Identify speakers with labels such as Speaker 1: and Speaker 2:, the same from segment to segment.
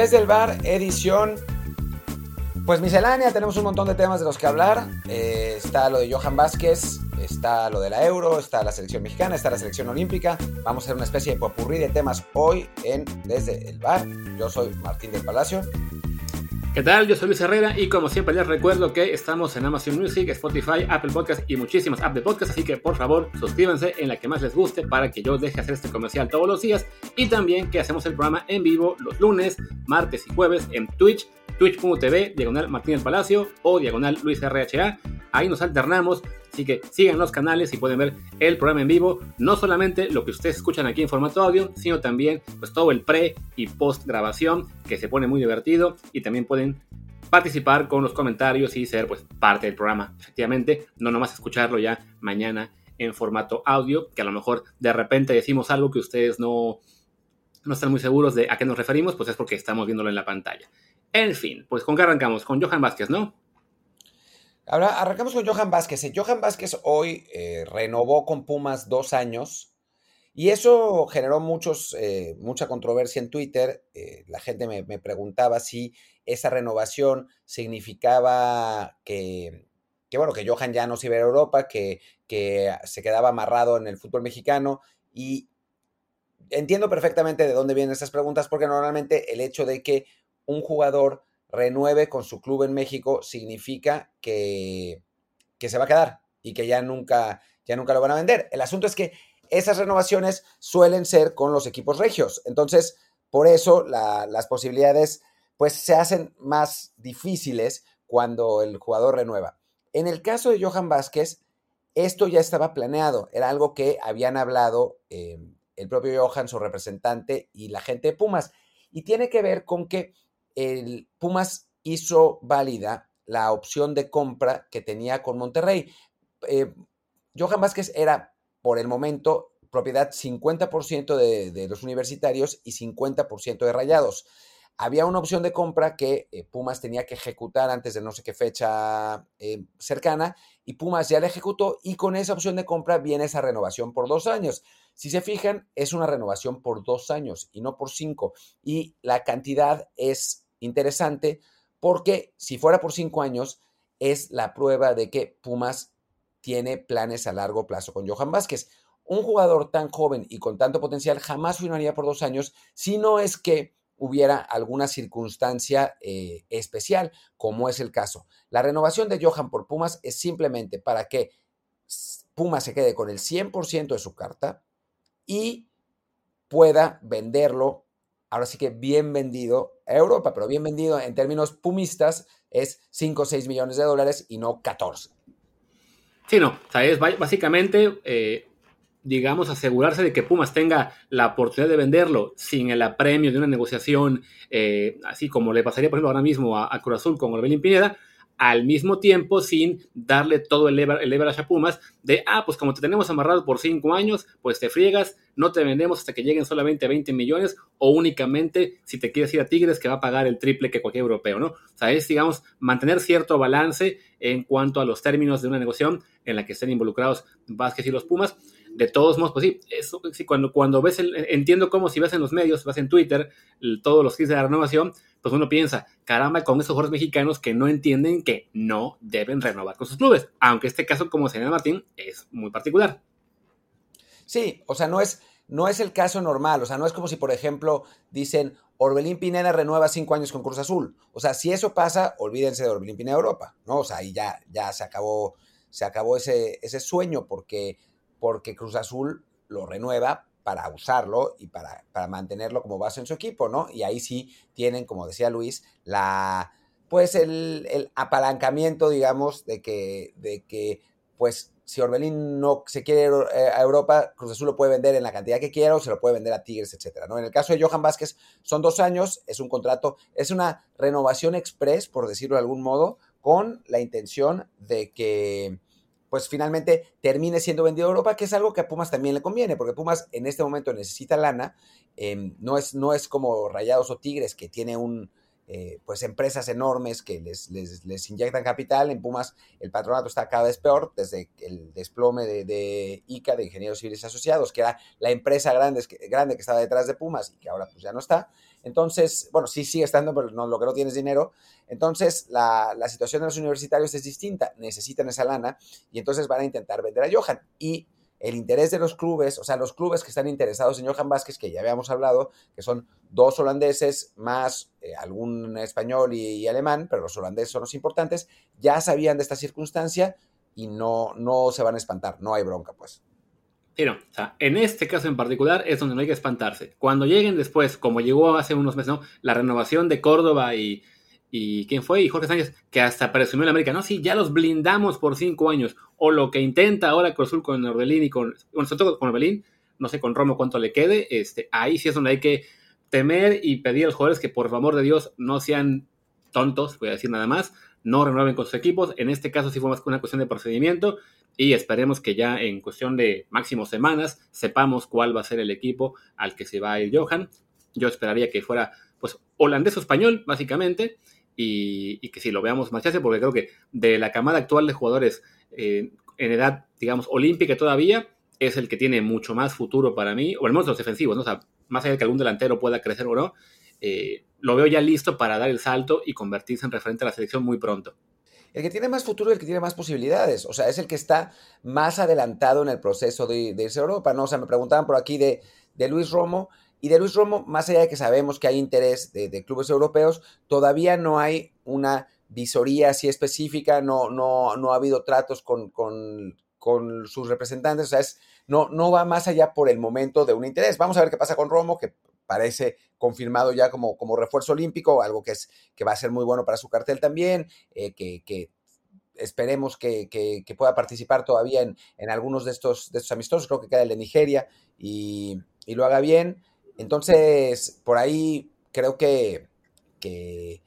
Speaker 1: Desde el bar, edición. Pues miscelánea, tenemos un montón de temas de los que hablar. Eh, está lo de Johan Vázquez, está lo de la Euro, está la selección mexicana, está la selección olímpica. Vamos a hacer una especie de popurrí de temas hoy en Desde el bar. Yo soy Martín del Palacio.
Speaker 2: ¿Qué tal? Yo soy Luis Herrera y como siempre les recuerdo que estamos en Amazon Music, Spotify, Apple Podcasts y muchísimas apps de podcast, así que por favor suscríbanse en la que más les guste para que yo deje hacer este comercial todos los días y también que hacemos el programa en vivo los lunes, martes y jueves en Twitch, twitch.tv, diagonal Martín del Palacio o diagonal Luis RHA. Ahí nos alternamos Así que sigan los canales y pueden ver el programa en vivo, no solamente lo que ustedes escuchan aquí en formato audio, sino también pues todo el pre y post grabación que se pone muy divertido y también pueden participar con los comentarios y ser pues parte del programa. Efectivamente, no nomás escucharlo ya mañana en formato audio, que a lo mejor de repente decimos algo que ustedes no, no están muy seguros de a qué nos referimos, pues es porque estamos viéndolo en la pantalla. En fin, pues con qué arrancamos, con Johan Vázquez, ¿no?
Speaker 1: Ahora arrancamos con Johan Vázquez. Eh, Johan Vázquez hoy eh, renovó con Pumas dos años y eso generó muchos, eh, mucha controversia en Twitter. la gente me, preguntaba si esa renovación significaba que, bueno, que Johan ya no se iba a Europa, que, que se quedaba amarrado en el fútbol mexicano y entiendo perfectamente de dónde vienen esas preguntas porque normalmente el hecho de que un jugador renueve con su club en México significa que, que se va a quedar y que ya nunca, ya nunca lo van a vender. El asunto es que esas renovaciones suelen ser con los equipos regios. Entonces, por eso las posibilidades pues se hacen más difíciles cuando el jugador renueva. En el caso de Johan Vázquez, esto ya estaba planeado, era algo que habían hablado eh, el propio Johan, su representante y la gente de Pumas. Y tiene que ver con que el Pumas hizo válida la opción de compra que tenía con Monterrey. Eh, Johan Vázquez era, por el momento, propiedad 50% de, los universitarios y 50% de rayados. Había una opción de compra que eh, Pumas tenía que ejecutar antes de no sé qué fecha eh, cercana y Pumas ya la ejecutó y con esa opción de compra viene esa renovación por dos años. Si se fijan, es una renovación por dos años y no por cinco. Y la cantidad es interesante porque si fuera por cinco años, es la prueba de que Pumas tiene planes a largo plazo con Johan Vázquez. Un jugador tan joven y con tanto potencial jamás firmaría por dos años si no es que hubiera alguna circunstancia eh, especial, como es el caso. La renovación de Johan por Pumas es simplemente para que Pumas se quede con el 100% de su carta y pueda venderlo, ahora sí que bien vendido a Europa, pero bien vendido en términos pumistas es 5 o 6 millones de dólares y no 14.
Speaker 2: Sí, no, o sea, es básicamente, eh, digamos, asegurarse de que Pumas tenga la oportunidad de venderlo sin el apremio de una negociación, eh, así como le pasaría, por ejemplo, ahora mismo a, a Cruz Azul con Orbelín Pineda, al mismo tiempo sin darle todo el, leverage a Pumas de, ah, pues como te tenemos amarrado por cinco años, pues te friegas, no te vendemos hasta que lleguen solamente 20 millones o únicamente si te quieres ir a Tigres que va a pagar el triple que cualquier europeo, ¿no? O sea, es, digamos, mantener cierto balance en cuanto a los términos de una negociación en la que estén involucrados Vázquez y los Pumas. De todos modos, pues sí, eso, sí cuando, cuando ves, el, entiendo cómo si ves en los medios, vas en Twitter, todos los kits de la renovación, pues uno piensa, caramba, con esos jugadores mexicanos que no entienden que no deben renovar con sus clubes, aunque este caso, como señala Martín, es muy particular.
Speaker 1: Sí, o sea, no es, no es el caso normal, o sea, no es como si, por ejemplo, dicen, Orbelín Pineda renueva cinco años con Cruz Azul. O sea, si eso pasa, olvídense de Orbelín Pineda Europa, ¿no? O sea, ahí ya, ya se acabó, se acabó ese, ese sueño porque, porque Cruz Azul lo renueva para usarlo y para, para, mantenerlo como base en su equipo, ¿no? Y ahí sí tienen, como decía Luis, la pues el, el apalancamiento, digamos, de que, de que, pues, si Orbelín no se quiere ir eh, a Europa, Cruz Azul lo puede vender en la cantidad que quiera o se lo puede vender a Tigres, etcétera, ¿no? En el caso de Johan Vázquez, son dos años, es un contrato, es una renovación express, por decirlo de algún modo, con la intención de que pues finalmente termine siendo vendido a Europa, que es algo que a Pumas también le conviene, porque Pumas en este momento necesita lana, em, no, es, no es como Rayados o Tigres, que tiene un, eh, pues empresas enormes que les, les, inyectan capital, en Pumas el patronato está cada vez peor, desde el desplome de, ICA, de Ingenieros Civiles Asociados, que era la empresa grande, grande que estaba detrás de Pumas y que ahora pues ya no está, Entonces, bueno, sí sigue estando, pero no, lo que no tiene es dinero. Entonces, la, situación de los universitarios es distinta. Necesitan esa lana y entonces van a intentar vender a Johan. Y el interés de los clubes, o sea, los clubes que están interesados en Johan Vázquez, que ya habíamos hablado, que son dos holandeses más eh, algún español y, alemán, pero los holandeses son los importantes, ya sabían de esta circunstancia y no, no se van a espantar, no hay bronca, pues.
Speaker 2: Sí, o sea, en este caso en particular es donde no hay que espantarse. Cuando lleguen después, como llegó hace unos meses, ¿no? La renovación de Córdoba y, y quién fue, y Jorge Sánchez, que hasta presumió en América, no, sí, ya los blindamos por cinco años, o lo que intenta ahora Cruzul con Orbelín y con, bueno, sobre todo con Orbelín, no sé con Romo cuánto le quede, este, ahí sí es donde hay que temer y pedir a los jugadores que por favor de Dios no sean tontos, voy a decir nada más, no renueven con sus equipos, en este caso sí fue más que una cuestión de procedimiento, y esperemos que ya en cuestión de máximo semanas sepamos cuál va a ser el equipo al que se va a ir Johan, yo esperaría que fuera pues holandés o español, básicamente, y, que si lo veamos marcharse, porque creo que de la camada actual de jugadores eh, en edad, digamos, olímpica todavía, es el que tiene mucho más futuro para mí, o al menos los defensivos, ¿no? Más allá de que algún delantero pueda crecer o no, eh, lo veo ya listo para dar el salto y convertirse en referente a la selección muy pronto.
Speaker 1: El que tiene más futuro es el que tiene más posibilidades, o sea, es el que está más adelantado en el proceso de, irse a Europa, ¿no? O sea, me preguntaban por aquí de, Luis Romo, y de Luis Romo, más allá de que sabemos que hay interés de, clubes europeos, todavía no hay una visoría así específica, no, no, no ha habido tratos con, sus representantes, o sea, es, no, no va más allá por el momento de un interés. Vamos a ver qué pasa con Romo, que parece confirmado ya como, como refuerzo olímpico, algo que, es, que va a ser muy bueno para su cartel también, eh, que, esperemos que, pueda participar todavía en, algunos de estos, de estos amistosos, creo que queda el de Nigeria, y, y lo haga bien. Entonces, por ahí creo que, que,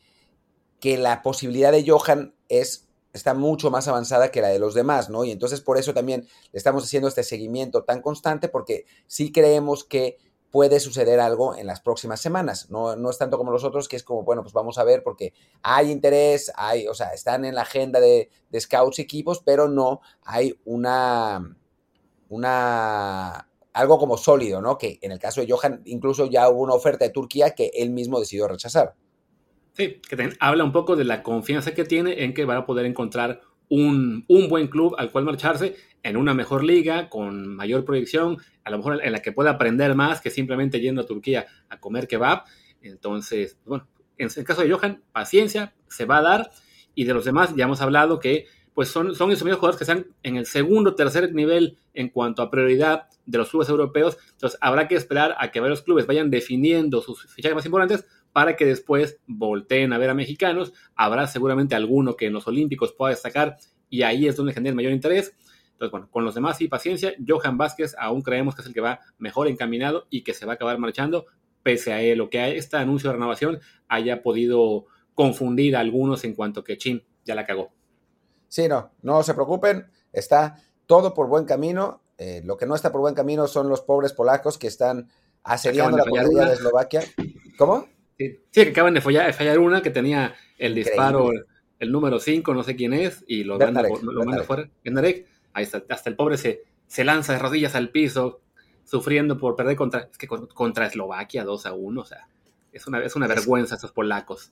Speaker 1: la posibilidad de Johan es, está mucho más avanzada que la de los demás, ¿no? Y entonces por eso también le estamos haciendo este seguimiento tan constante, porque sí creemos que puede suceder algo en las próximas semanas. No, no es tanto como los otros, que es como, bueno, pues vamos a ver, porque hay interés, hay, o sea, están en la agenda de, scouts y equipos, pero no hay una, una algo como sólido, ¿no? Que en el caso de Johan incluso ya hubo una oferta de Turquía que él mismo decidió rechazar.
Speaker 2: Sí, que habla un poco de la confianza que tiene en que van a poder encontrar un, buen club al cual marcharse en una mejor liga, con mayor proyección, a lo mejor en la que pueda aprender más que simplemente yendo a Turquía a comer kebab. Entonces, bueno, en el caso de Johan, paciencia, se va a dar. Y de los demás ya hemos hablado que pues son, son esos mismos jugadores que están en el segundo, o tercer nivel en cuanto a prioridad de los clubes europeos. Entonces habrá que esperar a que varios clubes vayan definiendo sus fichajes más importantes para que después volteen a ver a mexicanos. Habrá seguramente alguno que en los Olímpicos pueda destacar y ahí es donde genera el mayor interés. Entonces, bueno, con los demás y paciencia, Johan Vázquez aún creemos que es el que va mejor encaminado y que se va a acabar marchando, pese a él, lo que este anuncio de renovación haya podido confundir a algunos en cuanto que Chin ya la cagó.
Speaker 1: Sí, no, no se preocupen, está todo por buen camino. Eh, lo que no está por buen camino son los pobres polacos que están asediando la portería de Eslovaquia. ¿Cómo?
Speaker 2: Sí, que acaban de fallar, fallar, una que tenía el disparo, el, número 5, no sé quién es, y lo manda, lo fuera. ahí está, hasta el pobre se, se lanza de rodillas al piso, sufriendo por perder contra, es que contra Eslovaquia 2 a 1, o sea, es una, es una vergüenza estos polacos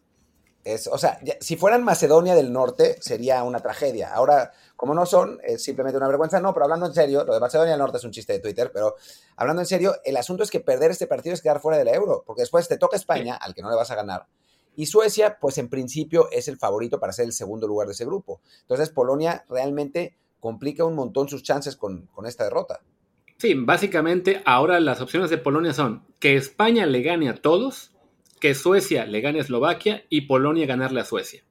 Speaker 1: o sea, si fueran Macedonia del Norte sería una tragedia. Ahora, como no son, es simplemente una vergüenza. No, pero hablando en serio, lo de Macedonia del Norte es un chiste de Twitter, pero hablando en serio, el asunto es que perder este partido es quedar fuera del euro, porque después te toca España, al que no le vas a ganar, y Suecia, pues en principio es el favorito para ser el segundo lugar de ese grupo. Entonces, Polonia realmente complica un montón sus chances con, con esta derrota.
Speaker 2: Sí, básicamente ahora las opciones de Polonia son que España le gane a todos que Suecia le gane a Eslovaquia y Polonia ganarle a Suecia.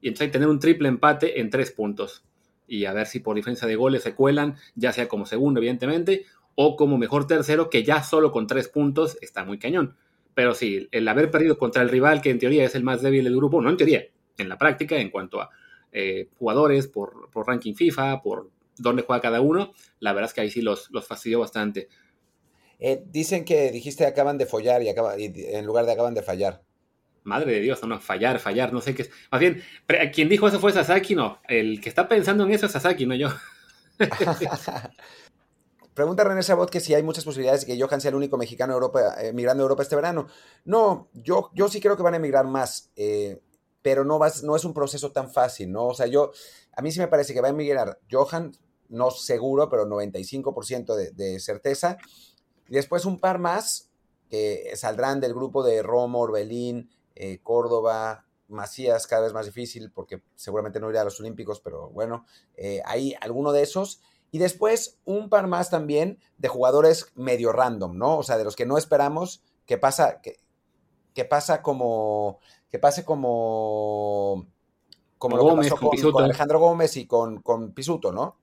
Speaker 2: Y entonces tener un triple empate en tres puntos. Y a ver si por diferencia de goles se cuelan, ya sea como segundo, evidentemente, o como mejor tercero, que ya solo con tres puntos está muy cañón. Pero sí, el haber perdido contra el rival, que en teoría es el más débil del grupo, no en teoría, en la práctica, en cuanto a eh, jugadores, por, ranking FIFA, por dónde juega cada uno, la verdad es que ahí sí los, los fastidió bastante.
Speaker 1: Eh, dicen que dijiste acaban de follar y, acaba, en lugar de acaban de fallar.
Speaker 2: Madre de Dios, no, fallar, fallar, no sé qué es. Más bien, quien dijo eso fue Sasaki, no. El que está pensando en eso es Sasaki, no yo.
Speaker 1: pregunta René Sabot que si hay muchas posibilidades de que Johan sea el único mexicano Europa, emigrando a Europa este verano. No, yo, yo sí creo que van a emigrar más, eh, pero no, vas, no es un proceso tan fácil, ¿no? O sea, yo, a mí sí me parece que va a emigrar Johan, no seguro, pero 95% de, de certeza. Y después un par más que saldrán del grupo de Romo, Orbelín, eh, Córdoba, Macías, cada vez más difícil porque seguramente no irá a los Olímpicos, pero bueno, eh, hay alguno de esos. Y después un par más también de jugadores medio random, ¿no? O sea, de los que no esperamos que pasa, que, que pasa como, que pase como, como lo que pasó con, Alejandro Gómez y con, con Pisuto, ¿no?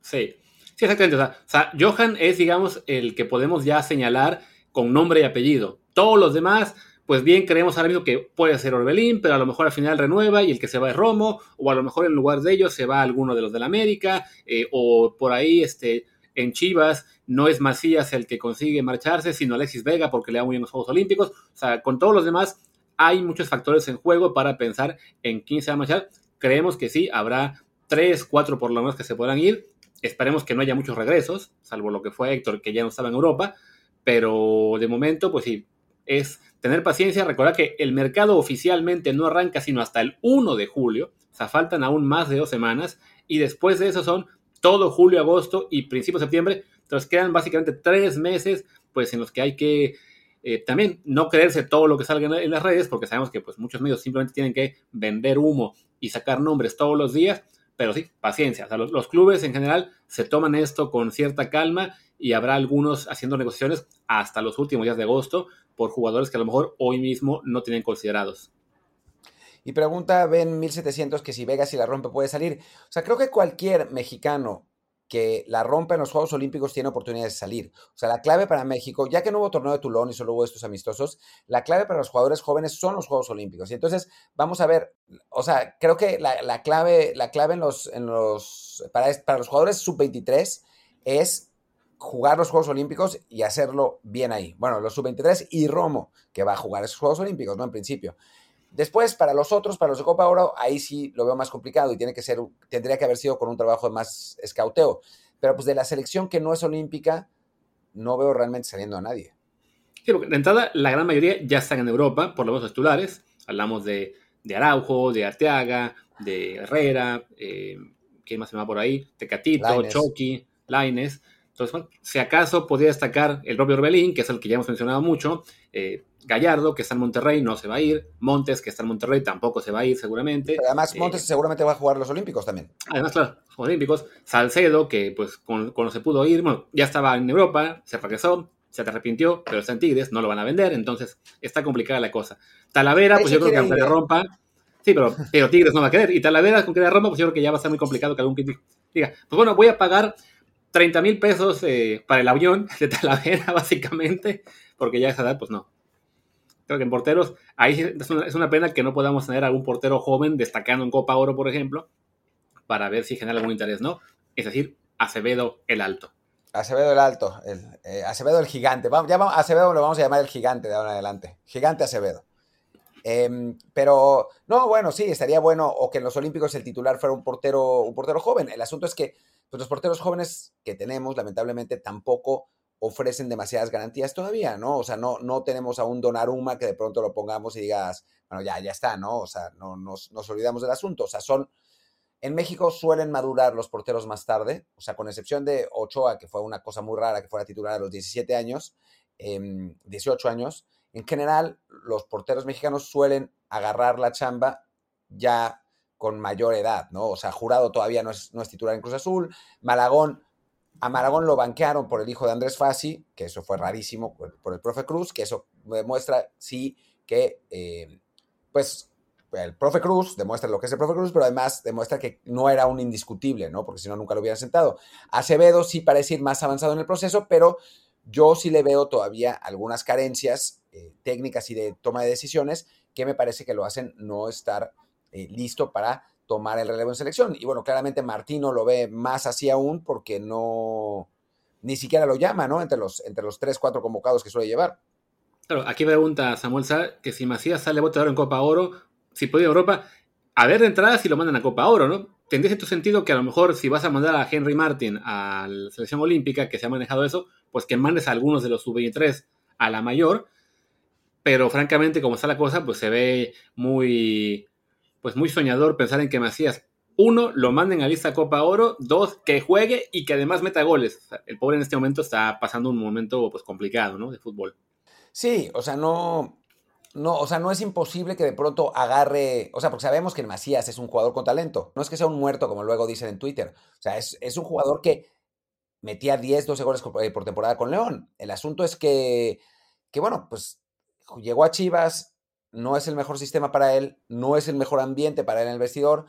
Speaker 2: Sí, sí, exactamente. O sea, Johan es, digamos, el que podemos ya señalar con nombre y apellido. Todos los demás pues bien creemos ahora mismo que puede ser Orbelín, pero a lo mejor al final renueva y el que se va es Romo, o a lo mejor en lugar de ellos se va alguno de los del América, eh, o por ahí este, en Chivas no es Macías el que consigue marcharse, sino Alexis Vega porque le da muy bien los Juegos Olímpicos. O sea, con todos los demás hay muchos factores en juego para pensar en quién se va a marchar. Creemos que sí, habrá tres, cuatro por lo menos que se puedan ir. Esperemos que no haya muchos regresos, salvo lo que fue Héctor, que ya no estaba en Europa. Pero de momento, pues sí, es tener paciencia, recordar que el mercado oficialmente no arranca sino hasta el 1 de julio, o sea, faltan aún más de dos semanas, y después de eso son todo julio, agosto y principio de septiembre, entonces quedan básicamente tres meses, pues en los que hay que eh, también no creerse todo lo que salga en, las redes, porque sabemos que pues muchos medios simplemente tienen que vender humo y sacar nombres todos los días, pero sí, paciencia, o sea, los, clubes en general se toman esto con cierta calma y habrá algunos haciendo negociaciones hasta los últimos días de agosto por jugadores que a lo mejor hoy mismo no tienen considerados.
Speaker 1: Y pregunta Ben 1700 que si Vegas y la rompe puede salir. O sea, creo que cualquier mexicano que la rompa en los Juegos Olímpicos tiene oportunidades de salir. O sea, la clave para México, ya que no hubo torneo de Tulón y solo hubo estos amistosos, la clave para los jugadores jóvenes son los Juegos Olímpicos. Y entonces vamos a ver, o sea, creo que la, clave, la clave en los, en los, para, para los jugadores sub-23 es jugar los Juegos Olímpicos y hacerlo bien ahí. Bueno, los sub-23 y Romo, que va a jugar esos Juegos Olímpicos, ¿no? En principio. Después, para los otros, para los de Copa Oro, ahí sí lo veo más complicado y tiene que ser, tendría que haber sido con un trabajo de más escauteo. Pero pues de la selección que no es olímpica, no veo realmente saliendo a nadie.
Speaker 2: Sí, porque de entrada, la gran mayoría ya están en Europa, por lo menos titulares. Hablamos de, de Araujo, de Arteaga, de Herrera, eh, ¿quién más se va por ahí? Tecatito, Chucky, Laines. Entonces, bueno, si acaso podría destacar el propio Orbelín, que es el que ya hemos mencionado mucho, eh, Gallardo, que está en Monterrey, no se va a ir, Montes, que está en Monterrey, tampoco se va a ir seguramente.
Speaker 1: además, Montes eh, seguramente va a jugar los Olímpicos también.
Speaker 2: Además, claro, los Olímpicos. Salcedo, que pues cuando se pudo ir, bueno, ya estaba en Europa, se regresó, se arrepintió, pero está en Tigres, no lo van a vender, entonces está complicada la cosa. Talavera, pues yo creo que aunque le rompa, sí, pero, pero Tigres no va a querer. Y Talavera, con que le rompa, pues yo creo que ya va a ser muy complicado que algún diga, pues bueno, voy a pagar 30 mil pesos eh, para el avión de Talavera, básicamente, porque ya a esa edad, pues no. Creo que en porteros, ahí es una, pena que no podamos tener algún portero joven destacando en Copa Oro, por ejemplo, para ver si genera algún interés, ¿no? Es decir, Acevedo el Alto.
Speaker 1: Acevedo el Alto, el, eh, Acevedo el Gigante. Vamos, ya Acevedo lo vamos a llamar el Gigante de ahora en adelante. Gigante Acevedo. Em, pero, no, bueno, sí, estaría bueno o que en los Olímpicos el titular fuera un portero, un portero joven. El asunto es que pues los porteros jóvenes que tenemos, lamentablemente, tampoco ofrecen demasiadas garantías todavía, ¿no? O sea, no, no tenemos a un Donaruma que de pronto lo pongamos y digas, bueno, ya, ya está, ¿no? O sea, no nos, olvidamos del asunto. O sea, son, en México suelen madurar los porteros más tarde, o sea, con excepción de Ochoa, que fue una cosa muy rara que fuera titular a los 17 años, 18 em, años, en general los porteros mexicanos suelen agarrar la chamba ya con mayor edad, ¿no? O sea, Jurado todavía no es, no es titular en Cruz Azul, Malagón, a Malagón lo banquearon por el hijo de Andrés Fassi, que eso fue rarísimo por, el profe Cruz, que eso demuestra, sí, que, eh, pues, el profe Cruz demuestra lo que es el profe Cruz, pero además demuestra que no era un indiscutible, ¿no? Porque si no, nunca lo hubieran sentado. Acevedo sí parece ir más avanzado en el proceso, pero yo sí le veo todavía algunas carencias eh, técnicas y de toma de decisiones que me parece que lo hacen no estar eh, listo para tomar el relevo en selección. Y bueno, claramente Martino lo ve más así aún porque no, ni siquiera lo llama, ¿no? Entre los, entre los tres, cuatro convocados que suele llevar.
Speaker 2: Claro, aquí pregunta Samuel Sá que si Macías sale oro en Copa Oro, si puede ir a Europa, a ver de entrada si lo mandan a Copa Oro, ¿no? tendría cierto sentido que a lo mejor si vas a mandar a Henry Martin a la selección olímpica, que se ha manejado eso, pues que mandes a algunos de los sub-23 a la mayor, pero francamente como está la cosa, pues se ve muy, pues muy soñador pensar en que Macías, uno, lo manden a lista Copa Oro, dos, que juegue y que además meta goles. el pobre en este momento está pasando un momento pues complicado, ¿no? De fútbol.
Speaker 1: Sí, o sea, no, no, o sea, no es imposible que de pronto agarre, o sea, porque sabemos que Macías es un jugador con talento, no es que sea un muerto como luego dicen en Twitter, o sea, es, un jugador que metía 10, 12 goles eh, por temporada con León. El asunto es que, que, bueno, pues llegó a Chivas, no es el mejor sistema para él, no es el mejor ambiente para él en el vestidor,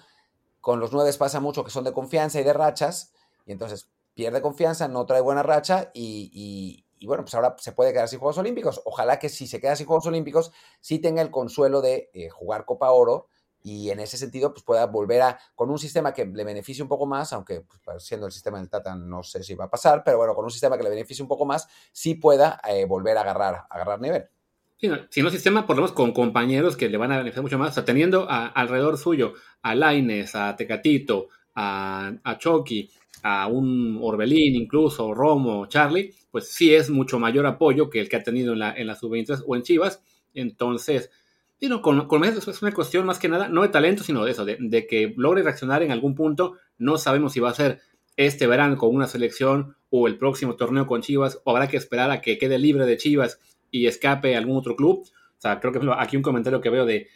Speaker 1: con los nueve pasa mucho que son de confianza y de rachas, y entonces pierde confianza, no trae buena racha y, bueno, pues ahora se puede quedar sin Juegos Olímpicos. Ojalá que si se queda sin Juegos Olímpicos, sí tenga el consuelo de eh, jugar Copa Oro y en ese sentido pues pueda volver a, con un sistema que le beneficie un poco más, aunque pues, siendo el sistema del Tata no sé si va a pasar, pero bueno, con un sistema que le beneficie un poco más, sí pueda eh, volver a agarrar, agarrar nivel.
Speaker 2: Si no sistema, por lo menos con compañeros que le van a beneficiar mucho más, o sea, teniendo alrededor suyo a Laines, a Tecatito, a, a Chucky, a un Orbelín incluso, Romo, Charlie, pues sí es mucho mayor apoyo que el que ha tenido en la, en la sub-23 o en Chivas. Entonces, con, con, eso es una cuestión más que nada, no de talento, sino de eso, de, que logre reaccionar en algún punto. No sabemos si va a ser este verano con una selección o el próximo torneo con Chivas, o habrá que esperar a que quede libre de Chivas y escape a algún otro club. O sea, creo que aquí un comentario que veo de,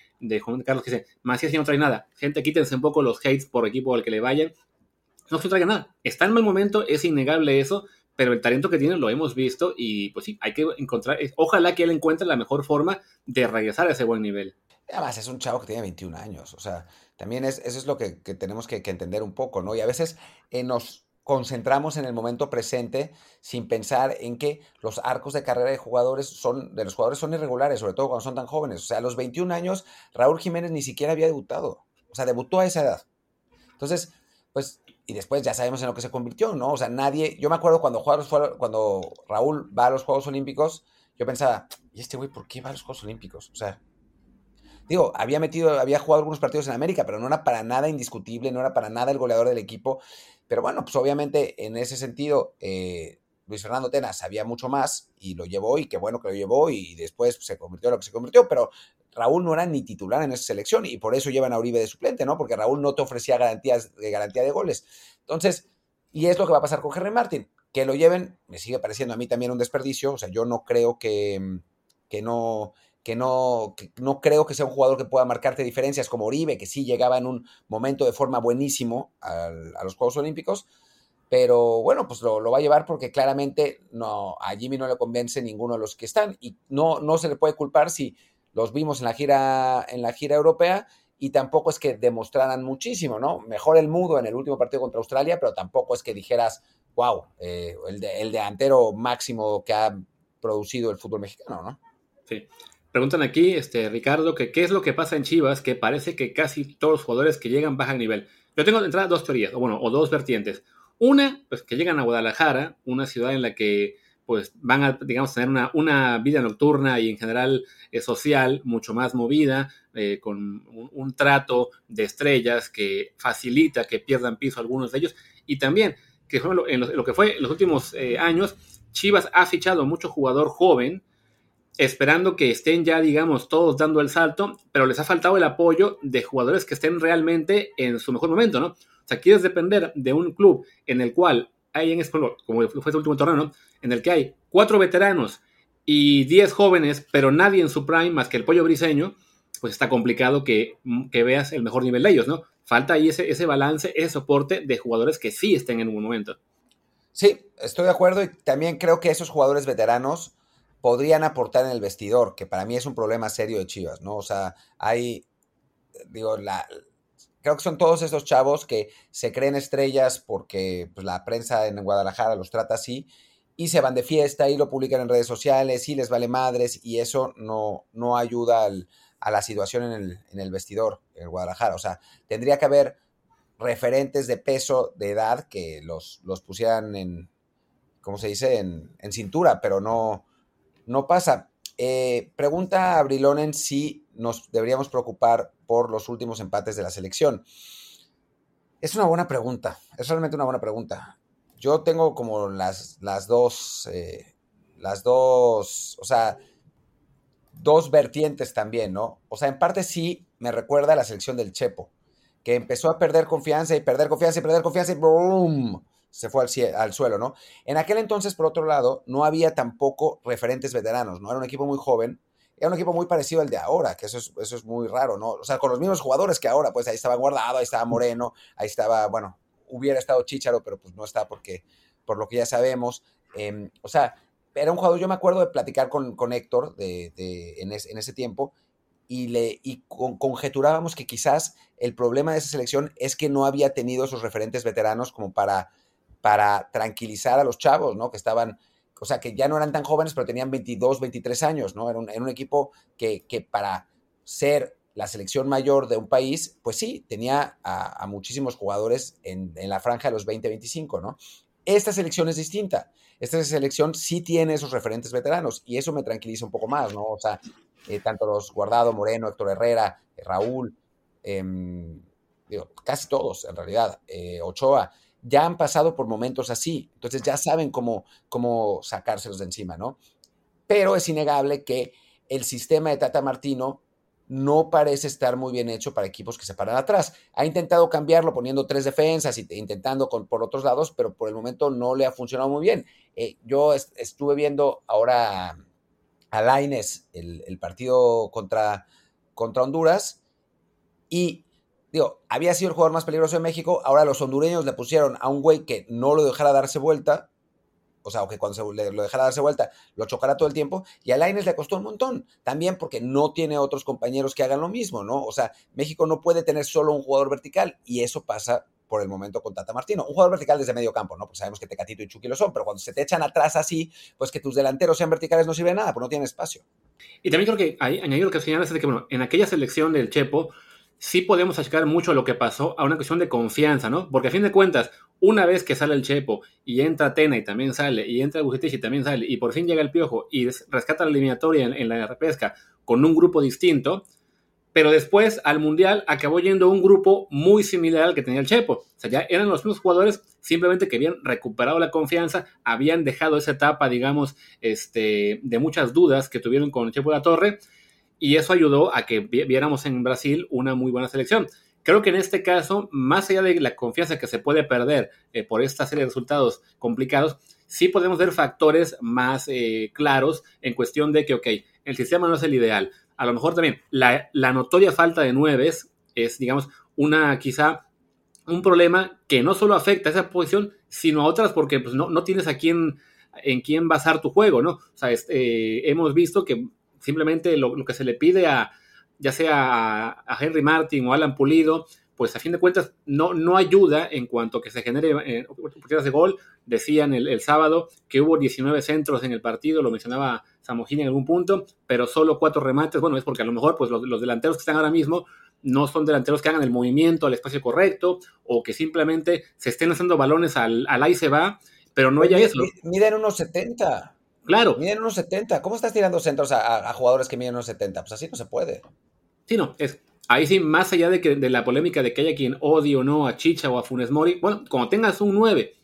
Speaker 2: Juan Carlos que dice, Macías no trae nada. Gente, quítense un poco los hates por equipo al que le vayan no se traiga nada. Está en mal momento, es innegable eso, pero el talento que tiene lo hemos visto y pues sí, hay que encontrar, ojalá que él encuentre la mejor forma de regresar a ese buen nivel.
Speaker 1: Además, es un chavo que tiene 21 años, o sea, también es, eso es lo que, tenemos que, entender un poco, ¿no? Y a veces eh, nos concentramos en el momento presente sin pensar en que los arcos de carrera de jugadores son, de los jugadores son irregulares, sobre todo cuando son tan jóvenes. O sea, a los 21 años, Raúl Jiménez ni siquiera había debutado, o sea, debutó a esa edad. Entonces, pues y después ya sabemos en lo que se convirtió, ¿no? O sea, nadie, yo me acuerdo cuando, cuando Raúl va a los Juegos Olímpicos, yo pensaba, ¿y este güey por qué va a los Juegos Olímpicos? O sea, digo, había metido, había jugado algunos partidos en América, pero no era para nada indiscutible, no era para nada el goleador del equipo. Pero bueno, pues obviamente en ese sentido, eh, Luis Fernando Tena sabía mucho más y lo llevó y qué bueno que lo llevó y después se convirtió en lo que se convirtió, pero Raúl no era ni titular en esa selección y por eso llevan a Uribe de suplente, ¿no? Porque Raúl no te ofrecía garantías de garantía de goles. Entonces, y es lo que va a pasar con Henry Martin. Que lo lleven, me sigue pareciendo a mí también un desperdicio. O sea, yo no creo que, que no, que no, no creo que sea un jugador que pueda marcarte diferencias como Uribe, que sí llegaba en un momento de forma buenísimo a los Juegos Olímpicos. Pero bueno, pues lo, lo, va a llevar porque claramente no, a Jimmy no le convence ninguno de los que están. Y no, no se le puede culpar si los vimos en la gira, en la gira europea y tampoco es que demostraran muchísimo, ¿no? Mejor el mudo en el último partido contra Australia, pero tampoco es que dijeras, wow, eh, el, el delantero máximo que ha producido el fútbol mexicano, ¿no?
Speaker 2: Sí. Preguntan aquí, este, Ricardo, que qué es lo que pasa en Chivas, que parece que casi todos los jugadores que llegan bajan nivel. Yo tengo de entrada dos teorías, o bueno, o dos vertientes. Una, pues que llegan a Guadalajara, una ciudad en la que pues van a, digamos, tener una, una vida nocturna y en general eh, social mucho más movida, eh, con un, trato de estrellas que facilita que pierdan piso algunos de ellos. Y también, que en lo, que fue en los últimos eh, años, Chivas ha fichado mucho jugador joven, esperando que estén ya, digamos, todos dando el salto, pero les ha faltado el apoyo de jugadores que estén realmente en su mejor momento, ¿no? O sea, quieres depender de un club en el cual hay en como fue el este último torneo, ¿no? en el que hay cuatro veteranos y diez jóvenes, pero nadie en su prime más que el pollo briseño, pues está complicado que, veas el mejor nivel de ellos, ¿no? Falta ahí ese, ese balance, ese soporte de jugadores que sí estén en un momento.
Speaker 1: Sí, estoy de acuerdo y también creo que esos jugadores veteranos podrían aportar en el vestidor, que para mí es un problema serio de Chivas, ¿no? O sea, hay, digo, la, creo que son todos estos chavos que se creen estrellas porque pues, la prensa en Guadalajara los trata así y se van de fiesta y lo publican en redes sociales y les vale madres y eso no, no ayuda a la situación en el, en el vestidor en Guadalajara. O sea, tendría que haber referentes de peso, de edad, que los, los pusieran en, ¿cómo se dice?, en, cintura, pero no, no pasa. Eh, pregunta a Brilonen si nos deberíamos preocupar por los últimos empates de la selección. Es una buena pregunta, es realmente una buena pregunta. Yo tengo como las, las dos, eh, las dos, o sea, dos vertientes también, ¿no? O sea, en parte sí me recuerda a la selección del Chepo, que empezó a perder confianza y perder confianza y perder confianza y ¡boom! Se fue al, al, suelo, ¿no? En aquel entonces, por otro lado, no había tampoco referentes veteranos, ¿no? Era un equipo muy joven, era un equipo muy parecido al de ahora, que eso es, eso es muy raro, ¿no? O sea, con los mismos jugadores que ahora, pues ahí estaba Guardado, ahí estaba Moreno, ahí estaba, bueno, hubiera estado Chicharo, pero pues no está porque, por lo que ya sabemos. Eh, o sea, era un jugador, yo me acuerdo de platicar con, con Héctor de, de, en, en, ese tiempo y, le, y con, conjeturábamos que quizás el problema de esa selección es que no había tenido esos referentes veteranos como para, para tranquilizar a los chavos, ¿no? Que estaban, o sea, que ya no eran tan jóvenes, pero tenían 22, 23 años, ¿no? Era un, un equipo que, para ser la selección mayor de un país, pues sí, tenía a, muchísimos jugadores en, la franja de los 20, 25, ¿no? Esta selección es distinta. Esta selección sí tiene esos referentes veteranos y eso me tranquiliza un poco más, ¿no? O sea, eh, tanto los Guardado, Moreno, Héctor Herrera, eh, Raúl, eh, digo, casi todos en realidad, eh, Ochoa, ya han pasado por momentos así, entonces ya saben cómo, cómo sacárselos de encima, ¿no? Pero es innegable que el sistema de Tata Martino no parece estar muy bien hecho para equipos que se paran atrás. Ha intentado cambiarlo poniendo tres defensas y intentando con, por otros lados, pero por el momento no le ha funcionado muy bien. Eh, yo est estuve viendo ahora a Laines el, el, partido contra, contra Honduras y digo, había sido el jugador más peligroso de México, ahora los hondureños le pusieron a un güey que no lo dejara darse vuelta, o sea, o que cuando se, le, lo dejara darse vuelta, lo chocara todo el tiempo, y a Laines le costó un montón, también porque no tiene otros compañeros que hagan lo mismo, ¿no? O sea, México no puede tener solo un jugador vertical, y eso pasa por el momento con Tata Martino. Un jugador vertical desde medio campo, ¿no? Pues sabemos que Tecatito y Chucky lo son, pero cuando se te echan atrás así, pues que tus delanteros sean verticales no sirve de nada, pues no tienen espacio.
Speaker 2: Y también creo que hay, añadir lo que señalas es de que, bueno, en aquella selección del Chepo, sí podemos achacar mucho lo que pasó a una cuestión de confianza, ¿no? Porque a fin de cuentas, una vez que sale el Chepo y entra Tena y también sale, y entra Bucetich y también sale, y por fin llega el Piojo y rescata la eliminatoria en, la repesca con un grupo distinto, pero después al Mundial acabó yendo un grupo muy similar al que tenía el Chepo. O sea, ya eran los mismos jugadores, simplemente que habían recuperado la confianza, habían dejado esa etapa, digamos, este, de muchas dudas que tuvieron con Chepo de la Torre, y eso ayudó a que viéramos en Brasil una muy buena selección. Creo que en este caso, más allá de la confianza que se puede perder eh, por esta serie de resultados complicados, sí podemos ver factores más eh, claros en cuestión de que, ok, el sistema no es el ideal. A lo mejor también la, notoria falta de nueves es, digamos, una quizá un problema que no solo afecta a esa posición, sino a otras porque pues, no, no tienes a quién en quién basar tu juego, ¿no? O sea, este, eh, hemos visto que simplemente lo, lo, que se le pide a, ya sea a, a, Henry Martin o Alan Pulido, pues a fin de cuentas no, no ayuda en cuanto a que se genere eh, oportunidades de gol. Decían el, el, sábado que hubo 19 centros en el partido, lo mencionaba Samogini en algún punto, pero solo cuatro remates. Bueno, es porque a lo mejor pues los, los delanteros que están ahora mismo no son delanteros que hagan el movimiento al espacio correcto o que simplemente se estén haciendo balones al, al ahí se va, pero no haya eso.
Speaker 1: Miden unos 70.
Speaker 2: Claro.
Speaker 1: Miden unos 70. ¿Cómo estás tirando centros a, a, a, jugadores que miden unos 70? Pues así no se puede.
Speaker 2: Sí, no, es, ahí sí, más allá de, que, de la polémica de que haya quien odie o no a Chicha o a Funes Mori, bueno, como tengas un 9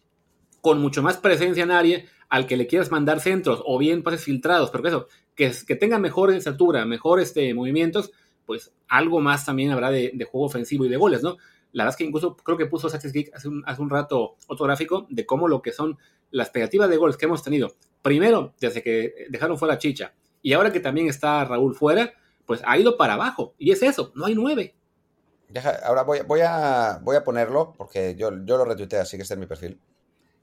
Speaker 2: con mucho más presencia en área, al que le quieras mandar centros o bien pases filtrados, pero eso, que, que tenga mejor estatura, mejores este, movimientos, pues algo más también habrá de, de, juego ofensivo y de goles, ¿no? La verdad es que incluso creo que puso Satis Geek hace un, hace un rato otro gráfico de cómo lo que son las pegativas de goles que hemos tenido, primero desde que dejaron fuera a Chicha y ahora que también está Raúl fuera, pues ha ido para abajo. Y es eso, no hay nueve.
Speaker 1: Ahora voy, voy, a, voy a ponerlo porque yo, yo lo retuiteé, así que está en mi perfil.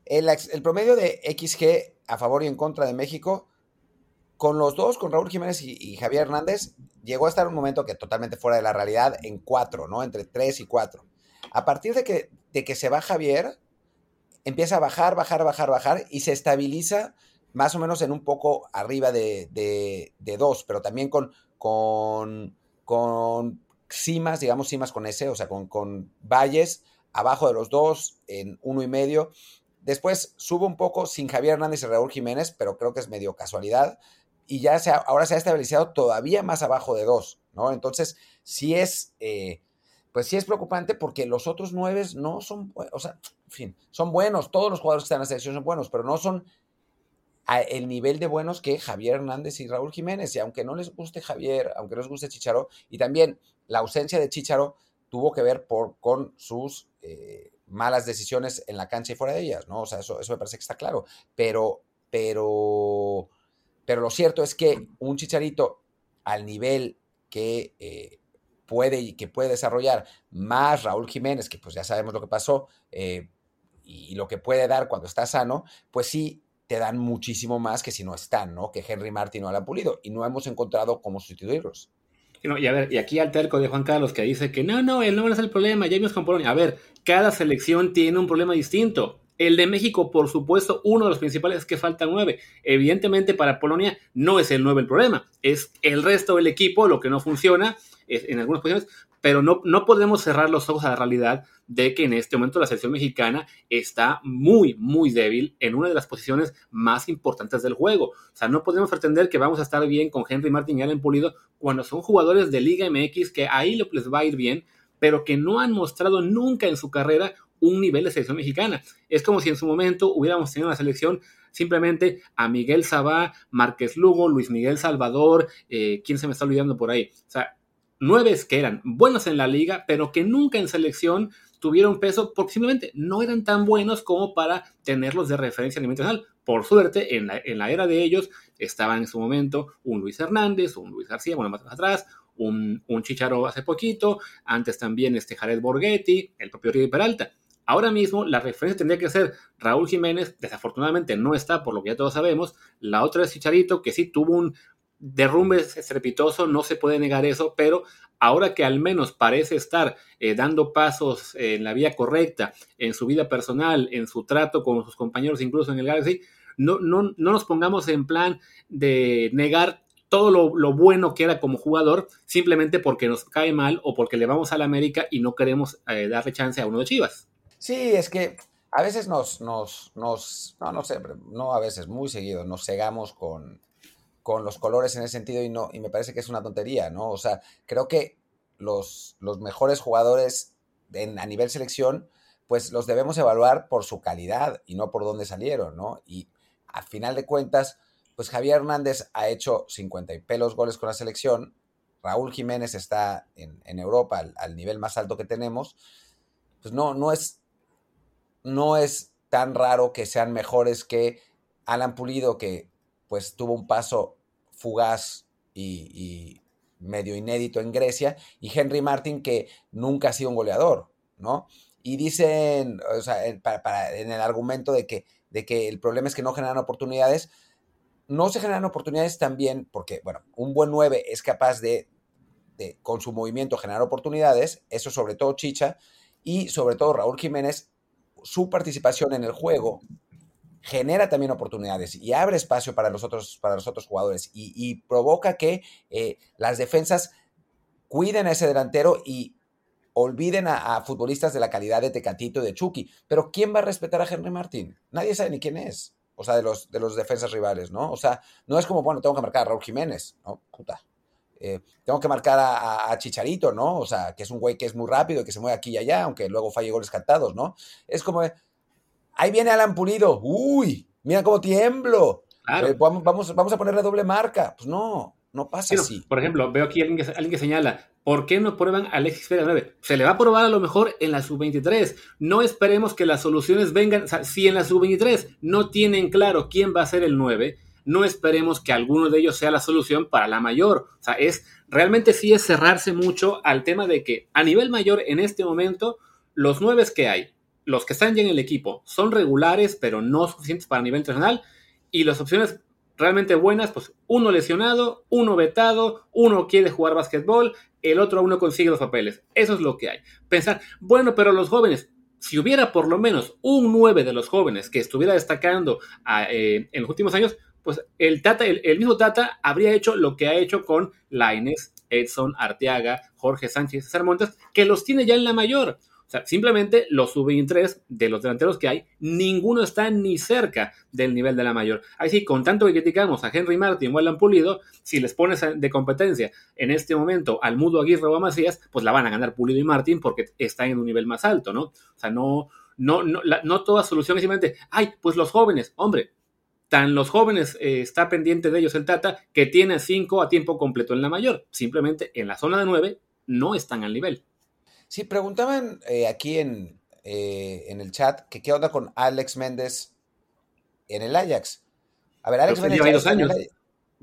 Speaker 1: El, promedio de XG a favor y en contra de México, con los dos, con Raúl Jiménez y Javier Hernández, llegó a estar un momento que totalmente fuera de la realidad en cuatro, ¿no? Entre tres y cuatro. A partir de que, de que se va Javier, empieza a bajar, bajar, bajar, bajar y se estabiliza más o menos en un poco arriba de, de, dos, pero también con, con, con cimas, digamos cimas con S, o sea, con, con, valles abajo de los dos, en uno y medio. Después subo un poco sin Javier Hernández y Raúl Jiménez, pero creo que es medio casualidad. Y ya se ha, ahora se ha estabilizado todavía más abajo de dos, ¿no? Entonces, sí es, eh, pues sí es preocupante porque los otros nueve no son, o sea, en fin, son buenos, todos los jugadores que están en la selección son buenos, pero no son el nivel de buenos que Javier Hernández y Raúl Jiménez. Y aunque no les guste Javier, aunque no les guste Chicharo, y también la ausencia de Chicharo tuvo que ver por, con sus eh, malas decisiones en la cancha y fuera de ellas, ¿no? O sea, eso, eso me parece que está claro. Pero, pero, pero lo cierto es que un Chicharito al nivel que eh, puede y que puede desarrollar, más Raúl Jiménez, que pues ya sabemos lo que pasó, eh, y, lo que puede dar cuando está sano, pues sí te dan muchísimo más que si no están, ¿no? Que Henry Martin o Alan Pulido, y no hemos encontrado cómo sustituirlos.
Speaker 2: y a ver, y aquí al terco de Juan Carlos que dice que no, no, el no es el problema, ya con Polonia. A ver, cada selección tiene un problema distinto. El de México, por supuesto, uno de los principales es que falta nueve. Evidentemente, para Polonia no es el nueve el problema, es el resto del equipo lo que no funciona en algunas posiciones, pero no, no podemos cerrar los ojos a la realidad de que en este momento la selección mexicana está muy, muy débil en una de las posiciones más importantes del juego. O sea, no podemos pretender que vamos a estar bien con Henry Martin y Allen Pulido cuando son jugadores de Liga MX que ahí les va a ir bien, pero que no han mostrado nunca en su carrera un nivel de selección mexicana. Es como si en su momento hubiéramos tenido una selección simplemente a Miguel Sabá, Márquez Lugo, Luis Miguel Salvador, eh, ¿quién se me está olvidando por ahí? O sea, nueve que eran buenos en la liga, pero que nunca en selección tuvieron peso porque simplemente no eran tan buenos como para tenerlos de referencia a nivel internacional. Por suerte, en la, era de ellos estaban en su momento un Luis Hernández, un Luis García, bueno, más atrás, un, un Chicharo hace poquito, antes también este Jared Borghetti, el propio Río Peralta. Ahora mismo la referencia tendría que ser Raúl Jiménez, desafortunadamente no está, por lo que ya todos sabemos. La otra es Chicharito, que sí tuvo un, derrumbe estrepitoso, no se puede negar eso, pero ahora que al menos parece estar eh, dando pasos en la vía correcta, en su vida personal, en su trato con sus compañeros, incluso en el Galaxy, no, no, no nos pongamos en plan de negar todo lo, bueno que era como jugador, simplemente porque nos cae mal o porque le vamos a la América y no queremos eh, darle chance a uno de Chivas.
Speaker 1: Sí, es que a veces nos, nos, nos, no, no sé, no a veces, muy seguido, nos cegamos con, con los colores en ese sentido y no y me parece que es una tontería, ¿no? O sea, creo que los, los mejores jugadores a nivel selección, pues los debemos evaluar por su calidad y no por dónde salieron, ¿no? Y a final de cuentas, pues Javier Hernández ha hecho 50 y pelos goles con la selección, Raúl Jiménez está en, Europa al, al, nivel más alto que tenemos, pues no, no es, no es tan raro que sean mejores que Alan Pulido, que pues tuvo un paso fugaz y, medio inédito en Grecia, y Henry Martin, que nunca ha sido un goleador, ¿no? Y dicen, o sea, en, el argumento de que, de que el problema es que no generan oportunidades, no se generan oportunidades también porque, bueno, un buen 9 es capaz de, de, con su movimiento, generar oportunidades, eso sobre todo Chicha, y sobre todo Raúl Jiménez, su participación en el juego genera también oportunidades y abre espacio para los otros, para los otros jugadores y, provoca que eh, las defensas cuiden a ese delantero y olviden a, futbolistas de la calidad de Tecatito y de Chucky. Pero ¿quién va a respetar a Henry Martín? Nadie sabe ni quién es. O sea, de los, de los defensas rivales, ¿no? O sea, no es como, bueno, tengo que marcar a Raúl Jiménez, ¿no? Puta. Eh, tengo que marcar a, Chicharito, ¿no? O sea, que es un güey que es muy rápido y que se mueve aquí y allá, aunque luego falle goles cantados, ¿no? Es como, Ahí viene Alan Pulido. Uy, mira cómo tiemblo. Eh, vamos, vamos, a ponerle doble marca. Pues no, no pasa así.
Speaker 2: Por ejemplo, veo aquí alguien que, alguien que señala, ¿por qué no prueban a Alexis Vega 9? Se le va a probar a lo mejor en la sub-23. No esperemos que las soluciones vengan. O sea, si en la sub-23 no tienen claro quién va a ser el 9, no esperemos que alguno de ellos sea la solución para la mayor. O sea, es realmente sí es cerrarse mucho al tema de que a nivel mayor en este momento, los 9 que hay, los que están ya en el equipo son regulares, pero no suficientes para nivel internacional. Y las opciones realmente buenas, pues uno lesionado, uno vetado, uno quiere jugar básquetbol, el otro uno consigue los papeles. Eso es lo que hay. Pensar, bueno, pero los jóvenes, si hubiera por lo menos un 9 de los jóvenes que estuviera destacando ah, eh, en los últimos años, pues el, Tata, el, mismo Tata habría hecho lo que ha hecho con Laines, Edson, Arteaga, Jorge Sánchez, César Montes, que los tiene ya en la mayor. O sea, simplemente los sub-23 de los delanteros que hay, ninguno está ni cerca del nivel de la mayor. Ahí sí, con tanto que criticamos a Henry Martin o Alan Pulido, si les pones de competencia en este momento al Mudo Aguirre o a Macías, pues la van a ganar Pulido y Martin porque están en un nivel más alto, ¿no? O sea, no, no, no, no toda solución es simplemente, ay, pues los jóvenes, hombre, tan los jóvenes eh, está pendiente de ellos el Tata que tiene cinco a tiempo completo en la mayor. Simplemente en la zona de nueve no están al nivel.
Speaker 1: Sí, preguntaban eh, aquí en, eh, en, el chat que qué onda con Alex Méndez en el Ajax. A ver, Alex Méndez
Speaker 2: lleva dos años.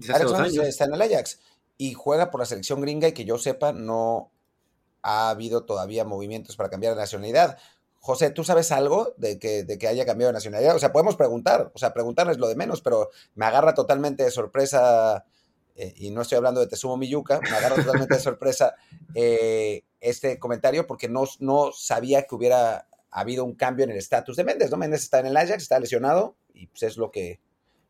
Speaker 1: Alex Méndez está en el Ajax y juega por la selección gringa y que yo sepa no ha habido todavía movimientos para cambiar de nacionalidad. José, ¿tú sabes algo de que, de que haya cambiado de nacionalidad? O sea, podemos preguntar, o sea, preguntarles lo de menos, pero me agarra totalmente de sorpresa, eh, y no estoy hablando de Tesumo Miyuka, me agarra totalmente de sorpresa eh, este comentario porque no, no sabía que hubiera habido un cambio en el estatus de Méndez, ¿no? Méndez está en el Ajax, está lesionado, y pues es lo que,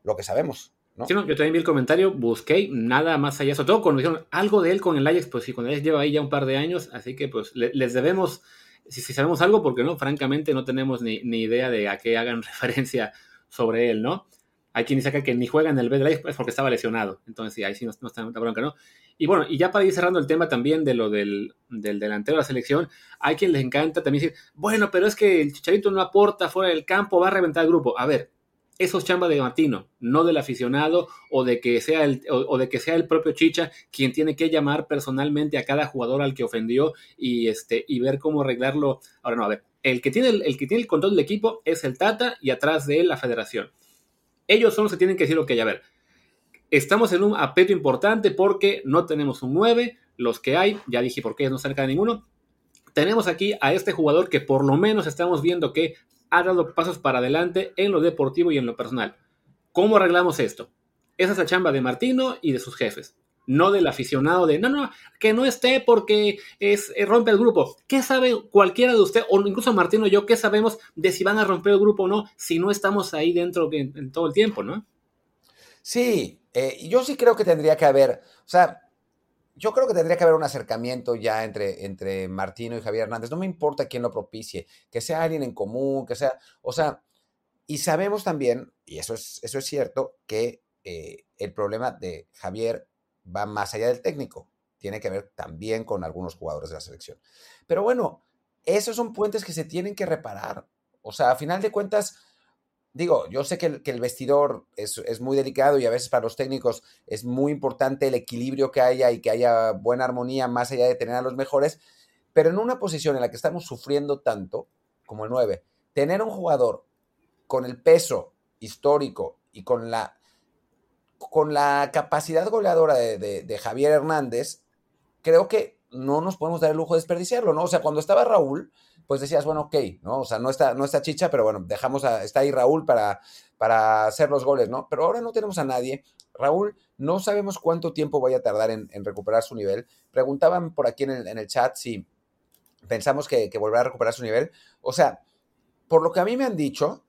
Speaker 1: lo que sabemos. ¿no?
Speaker 2: Sí, no, yo también vi el comentario, busqué nada más allá, sobre todo cuando dijeron algo de él con el Ajax, pues sí, cuando Ajax lleva ahí ya un par de años, así que pues les debemos si, sabemos algo, porque no, francamente no tenemos ni, idea de a qué hagan referencia sobre él, ¿no? Hay quien dice que ni juega en el B es porque estaba lesionado. Entonces, sí, ahí sí no, está bronca, ¿no? Y bueno, y ya para ir cerrando el tema también de lo del, del, delantero de la selección, hay quien les encanta también decir, bueno, pero es que el Chicharito no aporta fuera del campo, va a reventar el grupo. A ver, eso es chamba de Martino, no del aficionado o de que sea el, o, de que sea el propio Chicha quien tiene que llamar personalmente a cada jugador al que ofendió y, este, y ver cómo arreglarlo. Ahora no, a ver, el que, tiene el, que tiene el control del equipo es el Tata y atrás de él la federación. Ellos son los que tienen que decir, ok, a ver, estamos en un apeto importante porque no tenemos un 9, los que hay, ya dije por qué no cerca de ninguno, tenemos aquí a este jugador que por lo menos estamos viendo que ha dado pasos para adelante en lo deportivo y en lo personal. ¿Cómo arreglamos esto? Esa es la chamba de Martino y de sus jefes, no del aficionado de, no, no, que no esté porque es, eh, rompe el grupo. ¿Qué sabe cualquiera de usted, o incluso Martino y yo, qué sabemos de si van a romper el grupo o no, si no estamos ahí dentro en, todo el tiempo, ¿no?
Speaker 1: Sí, eh, yo sí creo que tendría que haber, o sea, yo creo que tendría que haber un acercamiento ya entre, entre Martino y Javier Hernández. No me importa quién lo propicie, que sea alguien en común, que sea, o sea, y sabemos también, y eso es, eso es cierto, que eh, el problema de Javier va más allá del técnico. Tiene que ver también con algunos jugadores de la selección. Pero bueno, esos son puentes que se tienen que reparar. O sea, a final de cuentas, digo, yo sé que el, vestidor es, muy delicado y a veces para los técnicos es muy importante el equilibrio que haya y que haya buena armonía más allá de tener a los mejores, pero en una posición en la que estamos sufriendo tanto, como el 9, tener un jugador con el peso histórico y con la, con la capacidad goleadora de Javier Hernández, creo que no nos podemos dar el lujo de desperdiciarlo, ¿no? O sea, cuando estaba Raúl, pues decías, bueno, ok, ¿no? O sea, no está, no está chicha, pero bueno, dejamos a, está ahí Raúl para, para hacer los goles, ¿no? Pero ahora no tenemos a nadie. Raúl, no sabemos cuánto tiempo vaya a tardar en, recuperar su nivel. Preguntaban por aquí en el, en el chat si pensamos que, que volverá a recuperar su nivel. O sea, por lo que a mí me han dicho,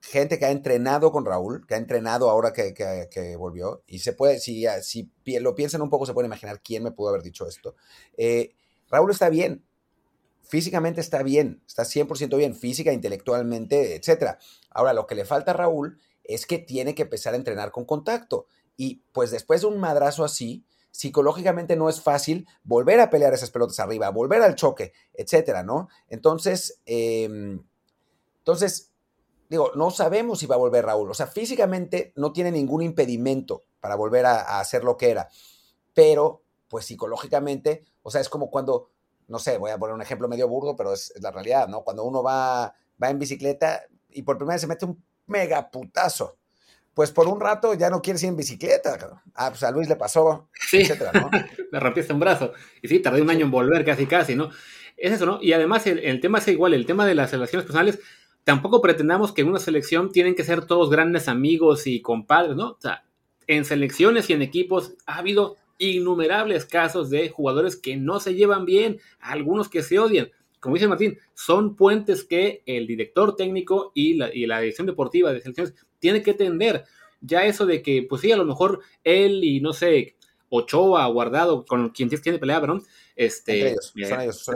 Speaker 1: gente que ha entrenado con Raúl, que ha entrenado ahora que, que, volvió, y se puede, si, si lo piensan un poco, se puede imaginar quién me pudo haber dicho esto. Eh, Raúl está bien, físicamente está bien, está 100% bien, física, intelectualmente, etc. Ahora, lo que le falta a Raúl es que tiene que empezar a entrenar con contacto. Y pues después de un madrazo así, psicológicamente no es fácil volver a pelear esas pelotas arriba, volver al choque, etcétera, ¿no? Entonces, em, entonces, digo, no sabemos si va a volver Raúl. O sea, físicamente no tiene ningún impedimento para volver a, hacer lo que era. Pero, pues psicológicamente, o sea, es como cuando, no sé, voy a poner un ejemplo medio burdo, pero es, la realidad, ¿no? Cuando uno va, va en bicicleta y por primera vez se mete un mega putazo. Pues por un rato ya no quieres ir en bicicleta. Ah, pues a Luis le pasó,
Speaker 2: sí. etcétera, ¿no? le rompiste un brazo. Y sí, tardé un año en volver casi, casi, ¿no? Es eso, ¿no? Y además el, el tema es igual, el tema de las relaciones personales tampoco pretendamos que en una selección tienen que ser todos grandes amigos y compadres, ¿no? O sea, en selecciones y en equipos ha habido innumerables casos de jugadores que no se llevan bien, algunos que se odian. Como dice Martín, son puentes que el director técnico y la, y la dirección deportiva de selecciones tiene que tender. Ya eso de que, pues sí, a lo mejor él y no sé, Ochoa, Guardado, con quien tiene pelea, perdón, este, ellos,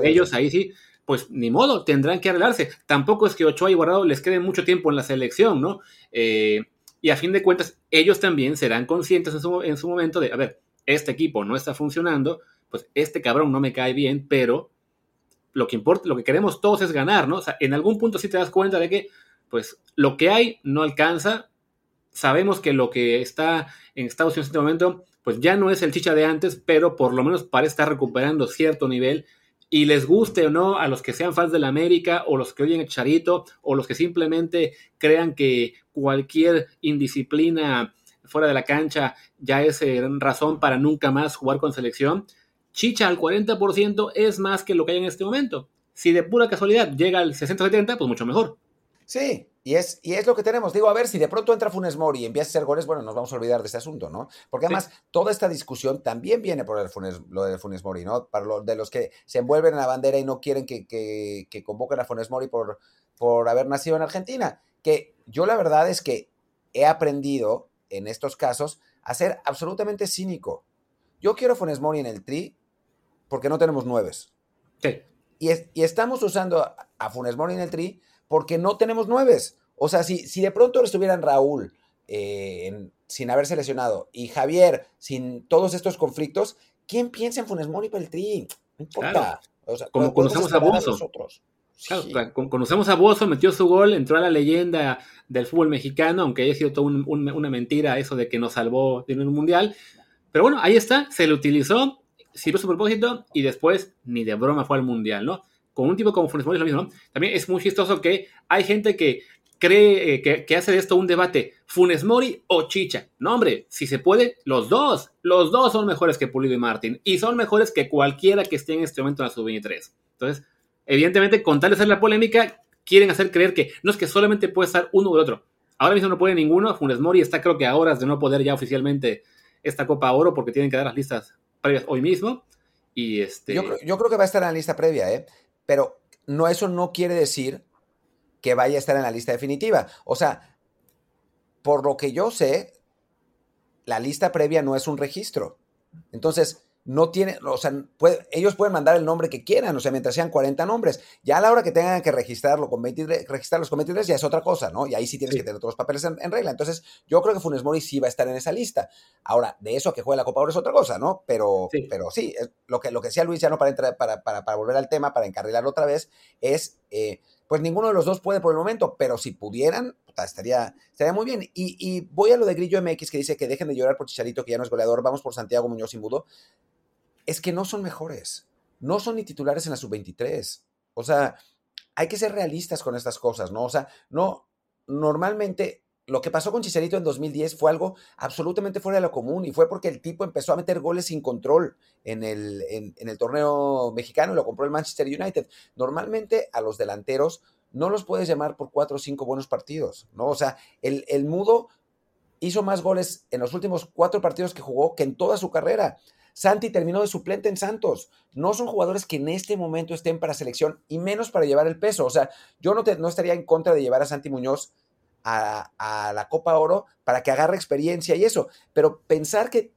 Speaker 2: ellos ahí sí, pues ni modo, tendrán que arreglarse. Tampoco es que Ochoa y Guardado les quede mucho tiempo en la selección, ¿no? Eh, y a fin de cuentas, ellos también serán conscientes en su, en su momento de, a ver, este equipo no está funcionando, pues este cabrón no me cae bien, pero lo que importa, lo que queremos todos es ganar, ¿no? O sea, en algún punto sí te das cuenta de que, pues, lo que hay no alcanza. Sabemos que lo que está en Estados Unidos en este momento, pues ya no es el chicha de antes, pero por lo menos parece estar recuperando cierto nivel. Y les guste o no a los que sean fans de la América, o los que oyen el Charito, o los que simplemente crean que cualquier indisciplina fuera de la cancha ya es eh, razón para nunca más jugar con selección chicha al 40% es más que lo que hay en este momento. Si de pura casualidad llega al 60-70, pues mucho mejor.
Speaker 1: Sí, y es, y es lo que tenemos. Digo, a ver, si de pronto entra Funes Mori y empieza a hacer goles, bueno, nos vamos a olvidar de ese asunto, ¿no? Porque además, toda esta discusión también viene por el Funes, lo de Funes Mori, ¿no? Para los de los que se envuelven en la bandera y no quieren que, que, que convoquen a Funes Mori por, por haber nacido en Argentina. Que yo la verdad es que he aprendido en estos casos a ser absolutamente cínico. Yo quiero Funes Mori en el tri porque no tenemos nueves.
Speaker 2: Sí.
Speaker 1: Y, y estamos usando a Funes Mori en el tri porque no tenemos nueves. O sea, si, si de pronto estuvieran Raúl eh, sin haberse lesionado y Javier sin todos estos conflictos, ¿quién piensa en Funes Mori para el tri? No importa.
Speaker 2: O sea, Como conocemos a Bozo. Claro, conocemos a Bozo, metió su gol, entró a la leyenda del fútbol mexicano, aunque haya sido toda una mentira eso de que nos salvó de un mundial. Pero bueno, ahí está, se le utilizó, sirvió su propósito y después ni de broma fue al mundial, ¿no? Con un tipo como Funes Mori es lo mismo, ¿no? También es muy chistoso que hay gente que cree eh, que, hace de esto un debate, Funes Mori o Chicha. No, hombre, si se puede, los dos. Los dos son mejores que Pulido y Martín. Y son mejores que cualquiera que esté en este momento en la sub-23. Entonces, evidentemente, con tal de hacer la polémica, quieren hacer creer que no es que solamente puede estar uno u otro. Ahora mismo no puede ninguno. Funes Mori está creo que a horas de no poder ya oficialmente esta Copa Oro porque tienen que dar las listas previas hoy mismo. Y este...
Speaker 1: Yo, creo que va a estar en la lista previa, ¿eh? Pero no, eso no quiere decir que vaya a estar en la lista definitiva. O sea, por lo que yo sé, la lista previa no es un registro. Entonces, no tiene, o sea, ellos pueden mandar el nombre que quieran, o sea, mientras sean 40 nombres. Ya a la hora que tengan que registrarlo con 23, registrarlos con 23 ya es otra cosa, ¿no? Y ahí sí tienes que tener todos los papeles en, regla. Entonces, yo creo que Funes Mori sí va a estar en esa lista. Ahora, de eso a que juegue la Copa Oro es otra cosa, ¿no? Pero sí, pero sí lo, que, lo que decía Luis, ya no para, entrar, para, para, volver al tema, para encarrilarlo otra vez, es, eh, pues ninguno de los dos puede por el momento, pero si pudieran, estaría, estaría muy bien. Y, y voy a lo de Grillo MX que dice que dejen de llorar por Chicharito, que ya no es goleador, vamos por Santiago Muñoz y Mudo es que no son mejores. No son ni titulares en la sub-23. O sea, hay que ser realistas con estas cosas, ¿no? O sea, no, normalmente lo que pasó con Chicharito en 2010 fue algo absolutamente fuera de lo común y fue porque el tipo empezó a meter goles sin control en el, torneo mexicano y lo compró el Manchester United. Normalmente a los delanteros no los puedes llamar por cuatro o cinco buenos partidos, ¿no? O sea, el Mudo hizo más goles en los últimos cuatro partidos que jugó que en toda su carrera. Santi terminó de suplente en Santos. No son jugadores que en este momento estén para selección y menos para llevar el peso. O sea, yo no, no estaría en contra de llevar a Santi Muñoz a, la Copa Oro para que agarre experiencia y eso. Pero pensar que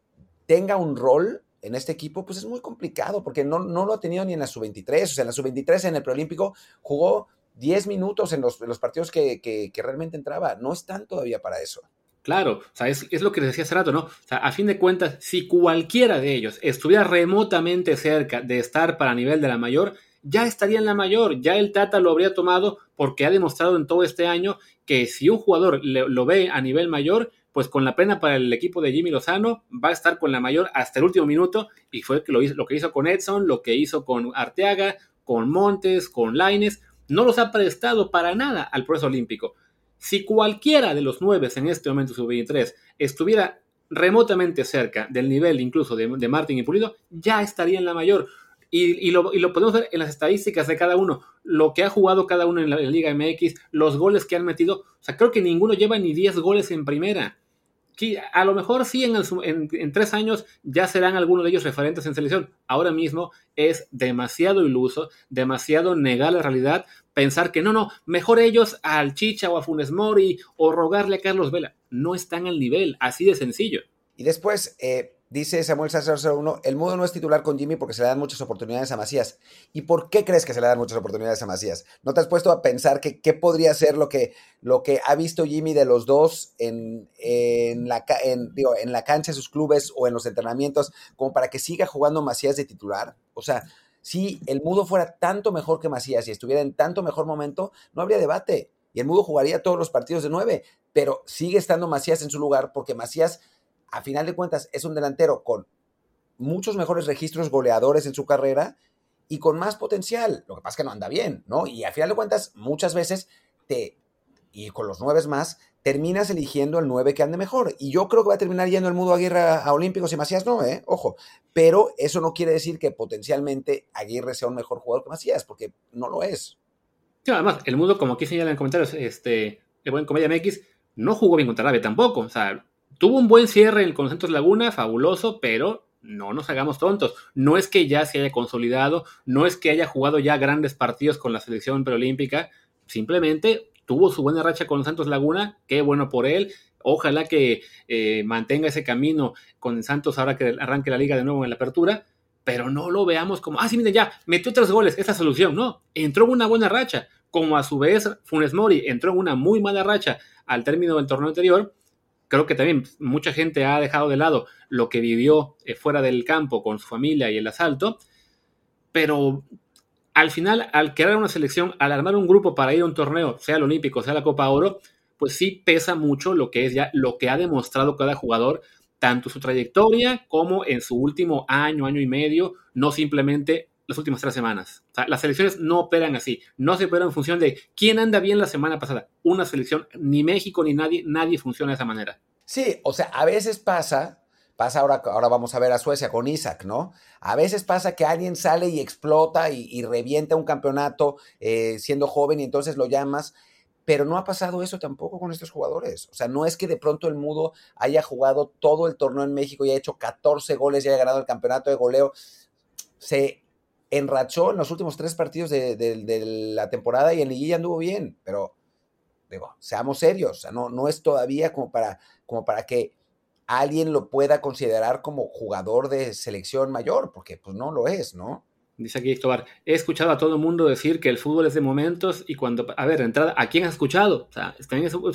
Speaker 1: tenga un rol en este equipo, pues es muy complicado porque no, lo ha tenido ni en la sub-23. O sea, en la sub-23 en el preolímpico jugó 10 minutos en los, partidos que, que realmente entraba. No están todavía para eso.
Speaker 2: Claro, o sea, es, lo que les decía hace rato, ¿no? O sea, a fin de cuentas, si cualquiera de ellos estuviera remotamente cerca de estar para nivel de la mayor, ya estaría en la mayor, ya el Tata lo habría tomado porque ha demostrado en todo este año que si un jugador lo ve a nivel mayor, pues con la pena para el equipo de Jimmy Lozano va a estar con la mayor hasta el último minuto y fue lo, lo que hizo con Edson, lo que hizo con Arteaga, con Montes, con Laines, no los ha prestado para nada al proceso olímpico. Si cualquiera de los nueve en este momento sub-23 estuviera remotamente cerca del nivel incluso de, Martín y Pulido, ya estaría en la mayor. Y, lo, podemos ver en las estadísticas de cada uno, lo que ha jugado cada uno en la, Liga MX, los goles que han metido. O sea, creo que ninguno lleva ni 10 goles en primera a lo mejor sí en, tres años ya serán algunos de ellos referentes en selección. Ahora mismo es demasiado iluso, demasiado negar la realidad, pensar que no, no, mejor ellos al Chicha o a Funes Mori o rogarle a Carlos Vela. No están al nivel, así de sencillo.
Speaker 1: Y después, eh, Dice Samuel Sánchez 01, el Mudo no es titular con Jimmy porque se le dan muchas oportunidades a Macías. ¿Y por qué crees que se le dan muchas oportunidades a Macías? ¿No te has puesto a pensar que qué podría ser lo que, lo que ha visto Jimmy de los dos en, la, en, en la cancha de sus clubes o en los entrenamientos como para que siga jugando Macías de titular? O sea, si el Mudo fuera tanto mejor que Macías y estuviera en tanto mejor momento, no habría debate. Y el Mudo jugaría todos los partidos de nueve, pero sigue estando Macías en su lugar porque Macías a final de cuentas es un delantero con muchos mejores registros goleadores en su carrera y con más potencial. Lo que pasa es que no anda bien, ¿no? Y a final de cuentas, muchas veces te, y con los nueve más, terminas eligiendo el nueve que ande mejor. Y yo creo que va a terminar yendo el Mudo Aguirre a, Olímpicos y Macías no, ¿eh? Ojo. Pero eso no quiere decir que potencialmente Aguirre sea un mejor jugador que Macías, porque no lo es.
Speaker 2: Sí, además, el Mudo, como aquí señala en comentarios, este, el buen Comedia MX, no jugó bien contra tampoco. O sea, Tuvo un buen cierre con Santos Laguna, fabuloso, pero no nos hagamos tontos. No es que ya se haya consolidado, no es que haya jugado ya grandes partidos con la selección preolímpica, simplemente tuvo su buena racha con Santos Laguna, qué bueno por él. Ojalá que eh, mantenga ese camino con Santos ahora que arranque la liga de nuevo en la apertura, pero no lo veamos como, ah, sí, mire, ya, metió tres goles, esa solución. No, entró en una buena racha, como a su vez Funes Mori entró en una muy mala racha al término del torneo anterior creo que también mucha gente ha dejado de lado lo que vivió eh, fuera del campo con su familia y el asalto, pero al final, al crear una selección, al armar un grupo para ir a un torneo, sea el Olímpico, sea la Copa Oro, pues sí pesa mucho lo que es ya lo que ha demostrado cada jugador, tanto su trayectoria como en su último año, año y medio, no simplemente las últimas tres semanas. las selecciones no operan así, no se operan en función de quién anda bien la semana pasada. Una selección, ni México ni nadie, nadie funciona de esa manera.
Speaker 1: Sí, o sea, a veces pasa, pasa ahora, ahora vamos a ver a Suecia con Isaac, ¿no? A veces pasa que alguien sale y explota y, revienta un campeonato eh, siendo joven y entonces lo llamas. Pero no ha pasado eso tampoco con estos jugadores. O sea, no es que de pronto el Mudo haya jugado todo el torneo en México y haya hecho 14 goles y haya ganado el campeonato de goleo. Se enrachó en los últimos tres partidos de, la temporada y en liguilla anduvo bien, pero digo, seamos serios, o sea, no, no es todavía como para, como para que alguien lo pueda considerar como jugador de selección mayor, porque pues no lo es, ¿no?
Speaker 2: Dice aquí Escobar, he escuchado a todo el mundo decir que el fútbol es de momentos y cuando, a ver, entrada, ¿a quién has escuchado? O sea,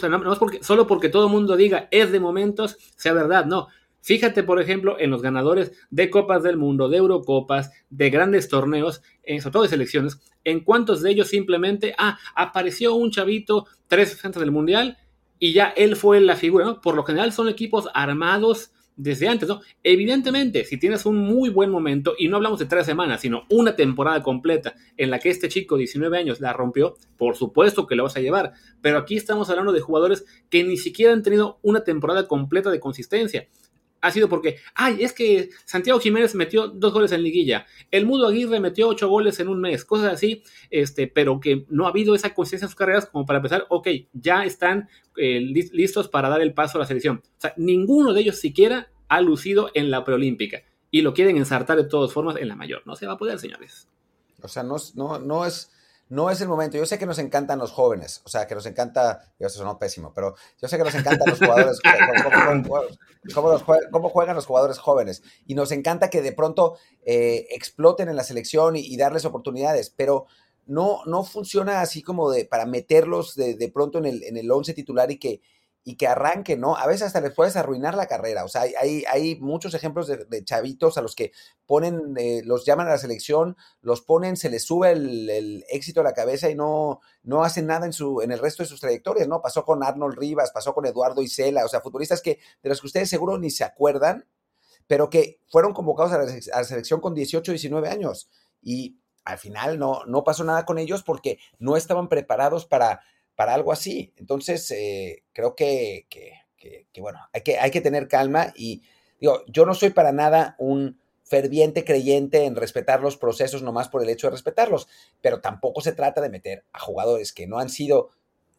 Speaker 2: no, es porque, solo porque todo el mundo diga es de momentos, sea verdad, no. Fíjate, por ejemplo, en los ganadores de Copas del Mundo, de Eurocopas, de grandes torneos, en, sobre todo de selecciones, en cuántos de ellos simplemente, ah, apareció un chavito tres antes del Mundial y ya él fue la figura, ¿no? Por lo general son equipos armados desde antes, ¿no? Evidentemente, si tienes un muy buen momento, y no hablamos de tres semanas, sino una temporada completa en la que este chico, 19 años, la rompió, por supuesto que lo vas a llevar. Pero aquí estamos hablando de jugadores que ni siquiera han tenido una temporada completa de consistencia ha sido porque, ay, es que Santiago Jiménez metió dos goles en liguilla, el Mudo Aguirre metió ocho goles en un mes, cosas así, este, pero que no ha habido esa conciencia en sus carreras como para empezar, ok, ya están eh, listos para dar el paso a la selección. O sea, ninguno de ellos siquiera ha lucido en la preolímpica y lo quieren ensartar de todas formas en la mayor. No se va a poder, señores.
Speaker 1: O sea, no, no, no es no es el momento. Yo sé que nos encantan los jóvenes, o sea, que nos encanta, eso sonó pésimo, pero yo sé que nos encantan los jugadores, cómo, juegan los jugadores jóvenes. Y nos encanta que de pronto eh, exploten en la selección y, darles oportunidades, pero no, no funciona así como de para meterlos de, pronto en el, en el once titular y que, y que arranque, ¿no? A veces hasta les puedes arruinar la carrera. O sea, hay, hay muchos ejemplos de, chavitos a los que ponen, eh, los llaman a la selección, los ponen, se les sube el, éxito a la cabeza y no, no hacen nada en, su, en el resto de sus trayectorias, ¿no? Pasó con Arnold Rivas, pasó con Eduardo Isela, o sea, futbolistas que, de los que ustedes seguro ni se acuerdan, pero que fueron convocados a la, selección con 18, 19 años. Y al final no, no pasó nada con ellos porque no estaban preparados para para algo así. Entonces, eh, creo que, bueno, hay que, tener calma y digo, yo no soy para nada un ferviente creyente en respetar los procesos nomás por el hecho de respetarlos, pero tampoco se trata de meter a jugadores que no han sido,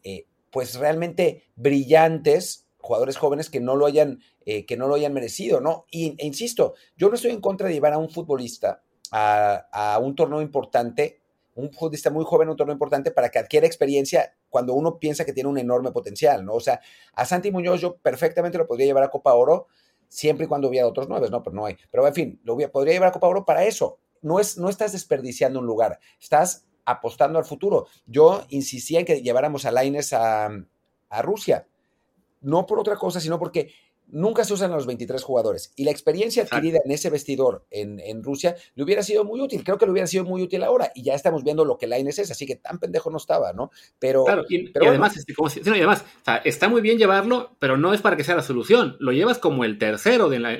Speaker 1: eh, pues realmente brillantes, jugadores jóvenes que no lo hayan, eh, que no lo hayan merecido, ¿no? Y, e insisto, yo no estoy en contra de llevar a un futbolista a un torneo importante un futbolista muy joven, un torneo importante para que adquiera experiencia cuando uno piensa que tiene un enorme potencial, ¿no? O sea, a Santi Muñoz yo perfectamente lo podría llevar a Copa Oro, siempre y cuando hubiera otros nueve, ¿no? Pero no hay. Pero en fin, lo podría llevar a Copa Oro para eso. No, es, no estás desperdiciando un lugar, estás apostando al futuro. Yo insistía en que lleváramos a Laines a, a Rusia, no por otra cosa, sino porque nunca se usan a los 23 jugadores. Y la experiencia adquirida en ese vestidor en, Rusia le hubiera sido muy útil. Creo que le hubiera sido muy útil ahora. Y ya estamos viendo lo que Laines es, así que tan pendejo no estaba, ¿no? Pero,
Speaker 2: claro, y, además, este, además está muy bien llevarlo, pero no es para que sea la solución. Lo llevas como el tercero en, la,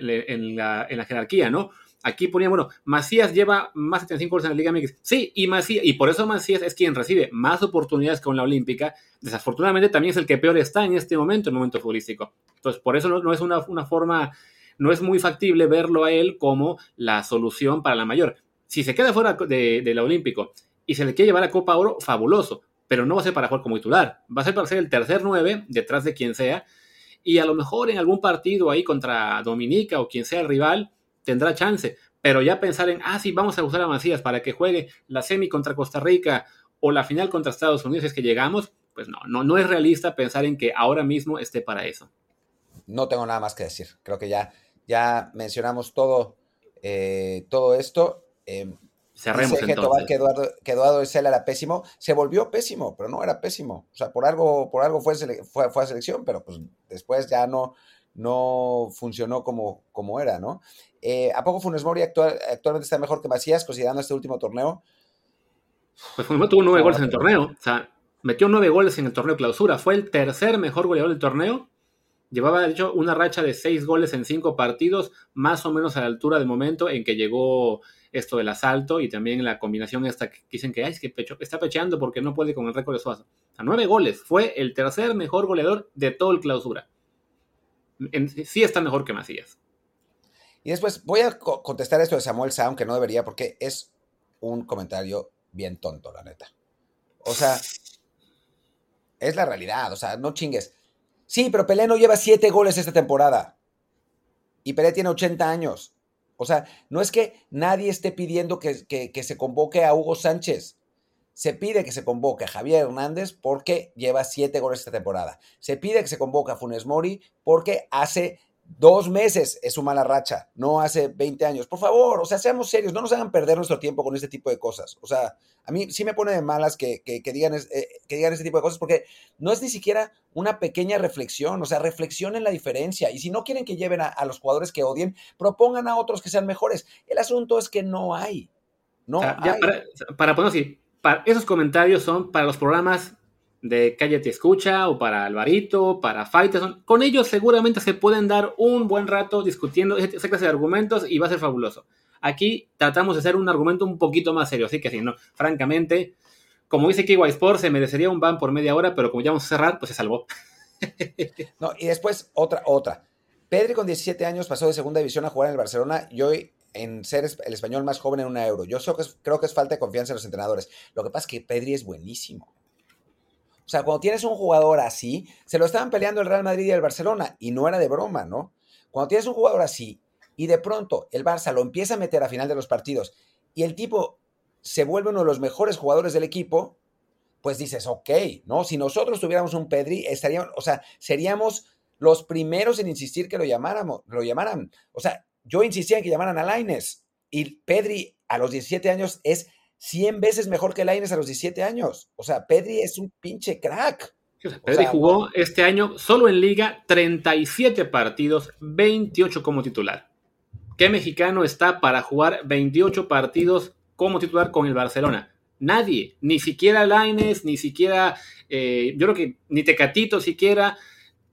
Speaker 2: en la jerarquía, ¿no? Aquí ponía, bueno, Macías lleva más de 35 goles en la Liga MX. Sí, y Macías, y por eso Macías es quien recibe más oportunidades con la Olímpica. Desafortunadamente también es el que peor está en este momento, en el momento futbolístico. Entonces, por eso no, es una, forma, no es muy factible verlo a él como la solución para la mayor. Si se queda fuera de, la Olímpico y se le quiere llevar a Copa Oro, fabuloso, pero no va a ser para jugar como titular. Va a ser para ser el tercer nueve detrás de quien sea. Y a lo mejor en algún partido ahí contra Dominica o quien sea el rival, tendrá chance. Pero ya pensar en, ah, sí, vamos a usar a Macías para que juegue la semi contra Costa Rica o la final contra Estados Unidos, es que llegamos, pues no, no, no es realista pensar en que ahora mismo esté para eso.
Speaker 1: No tengo nada más que decir. Creo que ya, ya mencionamos todo, eh, todo esto. Eh,
Speaker 2: Cerremos que,
Speaker 1: entonces. que Eduardo, que Eduardo era pésimo. Se volvió pésimo, pero no era pésimo. O sea, por algo, por algo fue, fue, fue a selección, pero pues después ya no, no funcionó como, como era, ¿no? Eh, ¿A poco Funes Mori actualmente está mejor que Macías, considerando este último torneo?
Speaker 2: Pues Funes Mori tuvo nueve goles en el torneo. O sea, metió nueve goles en el torneo clausura. Fue el tercer mejor goleador del torneo. Llevaba, de hecho, una racha de seis goles en cinco partidos, más o menos a la altura del momento en que llegó esto del asalto y también la combinación esta que dicen que, Ay, es que está pecheando porque no puede con el récord de Suazo. O sea, nueve goles. Fue el tercer mejor goleador de todo el clausura sí está mejor que Macías.
Speaker 1: Y después voy a contestar esto de Samuel Sound, que no debería, porque es un comentario bien tonto, la neta. O sea, es la realidad, o sea, no chingues. Sí, pero Pelé no lleva siete goles esta temporada. Y Pelé tiene 80 años. O sea, no es que nadie esté pidiendo que se convoque a Hugo Sánchez. Se pide que se convoque a Javier Hernández porque lleva siete goles esta temporada. Se pide que se convoque a Funes Mori porque hace dos meses es su mala racha, no hace 20 años. Por favor, o sea, seamos serios, no nos hagan perder nuestro tiempo con este tipo de cosas. O sea, a mí sí me pone de malas que, digan, eh, que digan este tipo de cosas porque no es ni siquiera una pequeña reflexión, o sea, reflexionen la diferencia. Y si no quieren que lleven a, los jugadores que odien, propongan a otros que sean mejores. El asunto es que no hay. No hay.
Speaker 2: para, para poner así, esos comentarios son para los programas de Calle Te Escucha o para Alvarito, para Faitelson. Con ellos seguramente se pueden dar un buen rato discutiendo esa clase de argumentos y va a ser fabuloso. Aquí tratamos de hacer un argumento un poquito más serio, así que sí, no, francamente, como dice Kiwi Sport, se merecería un ban por media hora, pero como ya vamos a cerrar, pues se salvó.
Speaker 1: no, y después otra, otra. Pedri con 17 años pasó de segunda división a jugar en el Barcelona y hoy en ser el español más joven en una euro. Yo creo que, es, creo que es falta de confianza en los entrenadores. Lo que pasa es que Pedri es buenísimo. O sea, cuando tienes un jugador así, se lo estaban peleando el Real Madrid y el Barcelona, y no era de broma, ¿no? Cuando tienes un jugador así, y de pronto el Barça lo empieza a meter a final de los partidos, y el tipo se vuelve uno de los mejores jugadores del equipo, pues dices, ok, ¿no? Si nosotros tuviéramos un Pedri, estaríamos, o sea, seríamos los primeros en insistir que lo llamáramos, lo llamaran. O sea, yo insistía en que llamaran a Laines y Pedri a los 17 años es 100 veces mejor que Laines a los 17 años. O sea, Pedri es un pinche crack.
Speaker 2: Pedri jugó este año solo en liga 37 partidos, 28 como titular. ¿Qué mexicano está para jugar 28 partidos como titular con el Barcelona? Nadie, ni siquiera Laines, ni siquiera, eh, yo creo que ni Tecatito siquiera,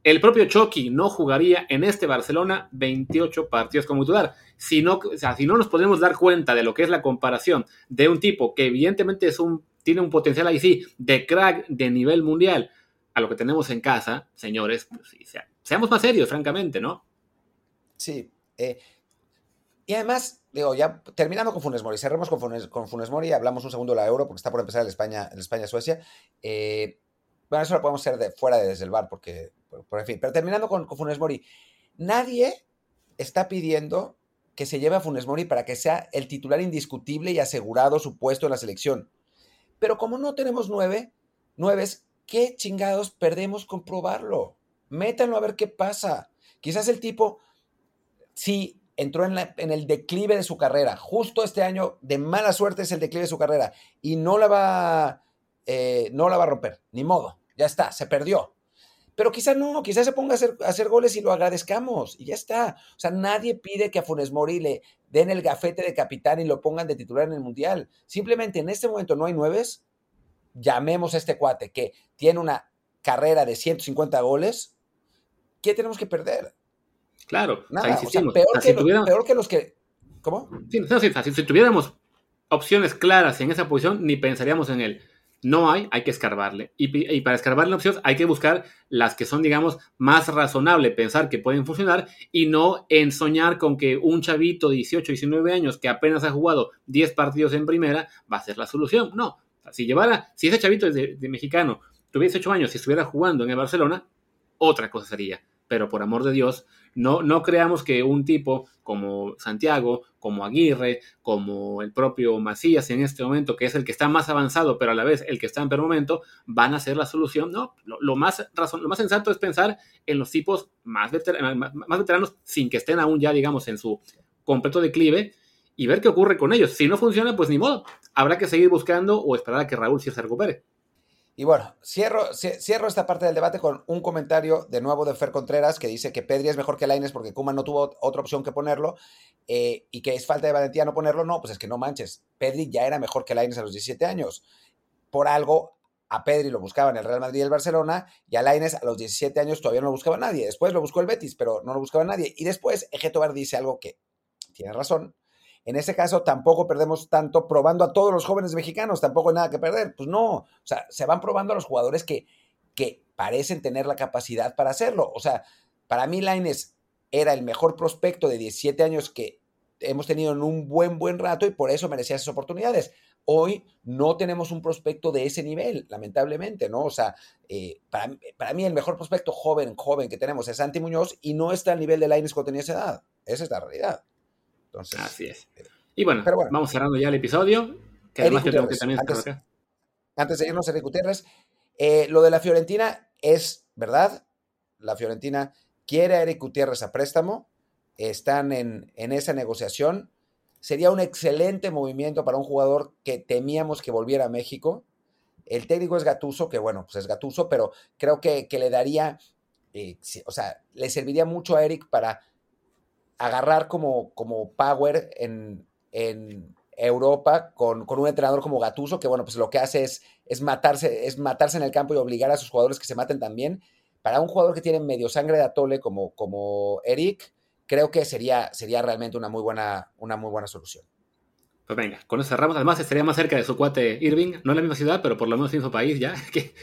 Speaker 2: el propio Chucky no jugaría en este Barcelona 28 partidos como titular. Si no, si no nos podemos dar cuenta de lo que es la comparación de un tipo que evidentemente es un, tiene un potencial ahí sí de crack de nivel mundial a lo que tenemos en casa, señores, pues seamos más serios, francamente, ¿no?
Speaker 1: Sí. Eh, y además, digo, ya terminando con Funes Mori, cerremos con Funes, Mori, hablamos un segundo de la Euro porque está por empezar el España, el España-Suecia. Eh, bueno, eso lo podemos hacer de fuera de desde el bar, porque, Pero terminando con, Funes Mori, nadie está pidiendo que se lleve a Funes Mori para que sea el titular indiscutible y asegurado su puesto en la selección. Pero como no tenemos nueve, nueves, ¿qué chingados perdemos con probarlo? Métanlo a ver qué pasa. Quizás el tipo sí entró en, en, el declive de su carrera. Justo este año, de mala suerte, es el declive de su carrera. Y no la va, eh, no la va a romper, ni modo. Ya está, se perdió. Pero quizás no, quizás se ponga a hacer, a hacer, goles y lo agradezcamos. Y ya está. O sea, nadie pide que a Funes Mori le den el gafete de capitán y lo pongan de titular en el Mundial. Simplemente en este momento no hay nueves. Llamemos a este cuate que tiene una carrera de 150 goles. ¿Qué tenemos que perder?
Speaker 2: Claro,
Speaker 1: Nada, o sea, peor, que si tuviéramos... peor, que los que. ¿Cómo?
Speaker 2: Sí, no, sí, si, si tuviéramos opciones claras en esa posición, ni pensaríamos en él. No hay, hay que escarbarle. Y, para escarbarle opciones hay que buscar las que son, digamos, más razonable pensar que pueden funcionar y no en soñar con que un chavito de 18, 19 años que apenas ha jugado 10 partidos en primera va a ser la solución. No. Si llevara, si ese chavito de, de mexicano tuviera 18 años y estuviera jugando en el Barcelona, otra cosa sería. Pero por amor de Dios, no, no creamos que un tipo como Santiago, como Aguirre, como el propio Macías en este momento, que es el que está más avanzado, pero a la vez el que está en peor momento, van a ser la solución. No, lo, más, razón, lo más sensato es pensar en los tipos más, más veteranos sin que estén aún ya, digamos, en su completo declive y ver qué ocurre con ellos. Si no funciona, pues ni modo. Habrá que seguir buscando o esperar a que Raúl sí se recupere.
Speaker 1: Y bueno, cierro, cierro esta parte del debate con un comentario de nuevo de Fer Contreras que dice que Pedri es mejor que Laines porque Kuman no tuvo otra opción que ponerlo eh, y que es falta de valentía no ponerlo. No, pues es que no manches. Pedri ya era mejor que Laines a los 17 años. Por algo, a Pedri lo buscaban el Real Madrid y el Barcelona y a Laines a los 17 años todavía no lo buscaba nadie. Después lo buscó el Betis, pero no lo buscaba nadie. Y después Ejetobar dice algo que tiene razón en ese caso tampoco perdemos tanto probando a todos los jóvenes mexicanos, tampoco hay nada que perder. Pues no, o sea, se van probando a los jugadores que, que parecen tener la capacidad para hacerlo. O sea, para mí Laines era el mejor prospecto de 17 años que hemos tenido en un buen, buen rato y por eso merecía esas oportunidades. Hoy no tenemos un prospecto de ese nivel, lamentablemente, ¿no? O sea, eh, para, para, mí el mejor prospecto joven, joven que tenemos es Santi Muñoz y no está al nivel de Laines cuando tenía esa edad. Esa es la realidad.
Speaker 2: Así es. Y bueno, vamos cerrando ya el episodio. Que además yo tengo que también
Speaker 1: antes, antes de irnos, Eric Gutiérrez, eh, lo de la Fiorentina es verdad. La Fiorentina quiere a Eric Gutiérrez a préstamo. Están en, en esa negociación. Sería un excelente movimiento para un jugador que temíamos que volviera a México. El técnico es Gatuso, que bueno, pues es Gatuso, pero creo que, que le daría, eh, o sea, le serviría mucho a Eric para agarrar como, como power en, en Europa con, con, un entrenador como Gatuso, que bueno, pues lo que hace es, es, matarse, es matarse en el campo y obligar a sus jugadores que se maten también. Para un jugador que tiene medio sangre de atole como, como Eric, creo que sería, sería realmente una muy, buena, una muy buena solución.
Speaker 2: Pues venga, con eso cerramos. Además, estaría más cerca de su cuate Irving, no en la misma ciudad, pero por lo menos en su país ya, que,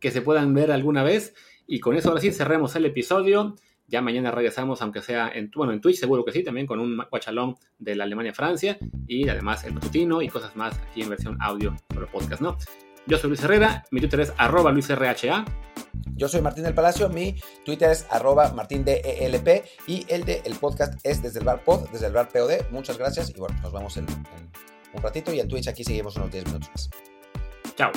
Speaker 2: que se puedan ver alguna vez. Y con eso ahora sí cerremos el episodio. Ya mañana regresamos, aunque sea en, bueno, en Twitch, seguro que sí, también con un guachalón de la Alemania-Francia y además el matutino y cosas más aquí en versión audio el podcast, ¿no? Yo soy Luis Herrera, mi Twitter es arroba luisrha.
Speaker 1: Yo soy Martín del Palacio, mi Twitter es arroba martindelp y el de el podcast es desde el bar pod, desde el bar POD. Muchas gracias y bueno, nos vemos en, en un ratito y en Twitch aquí seguimos unos 10 minutos más.
Speaker 2: Chao.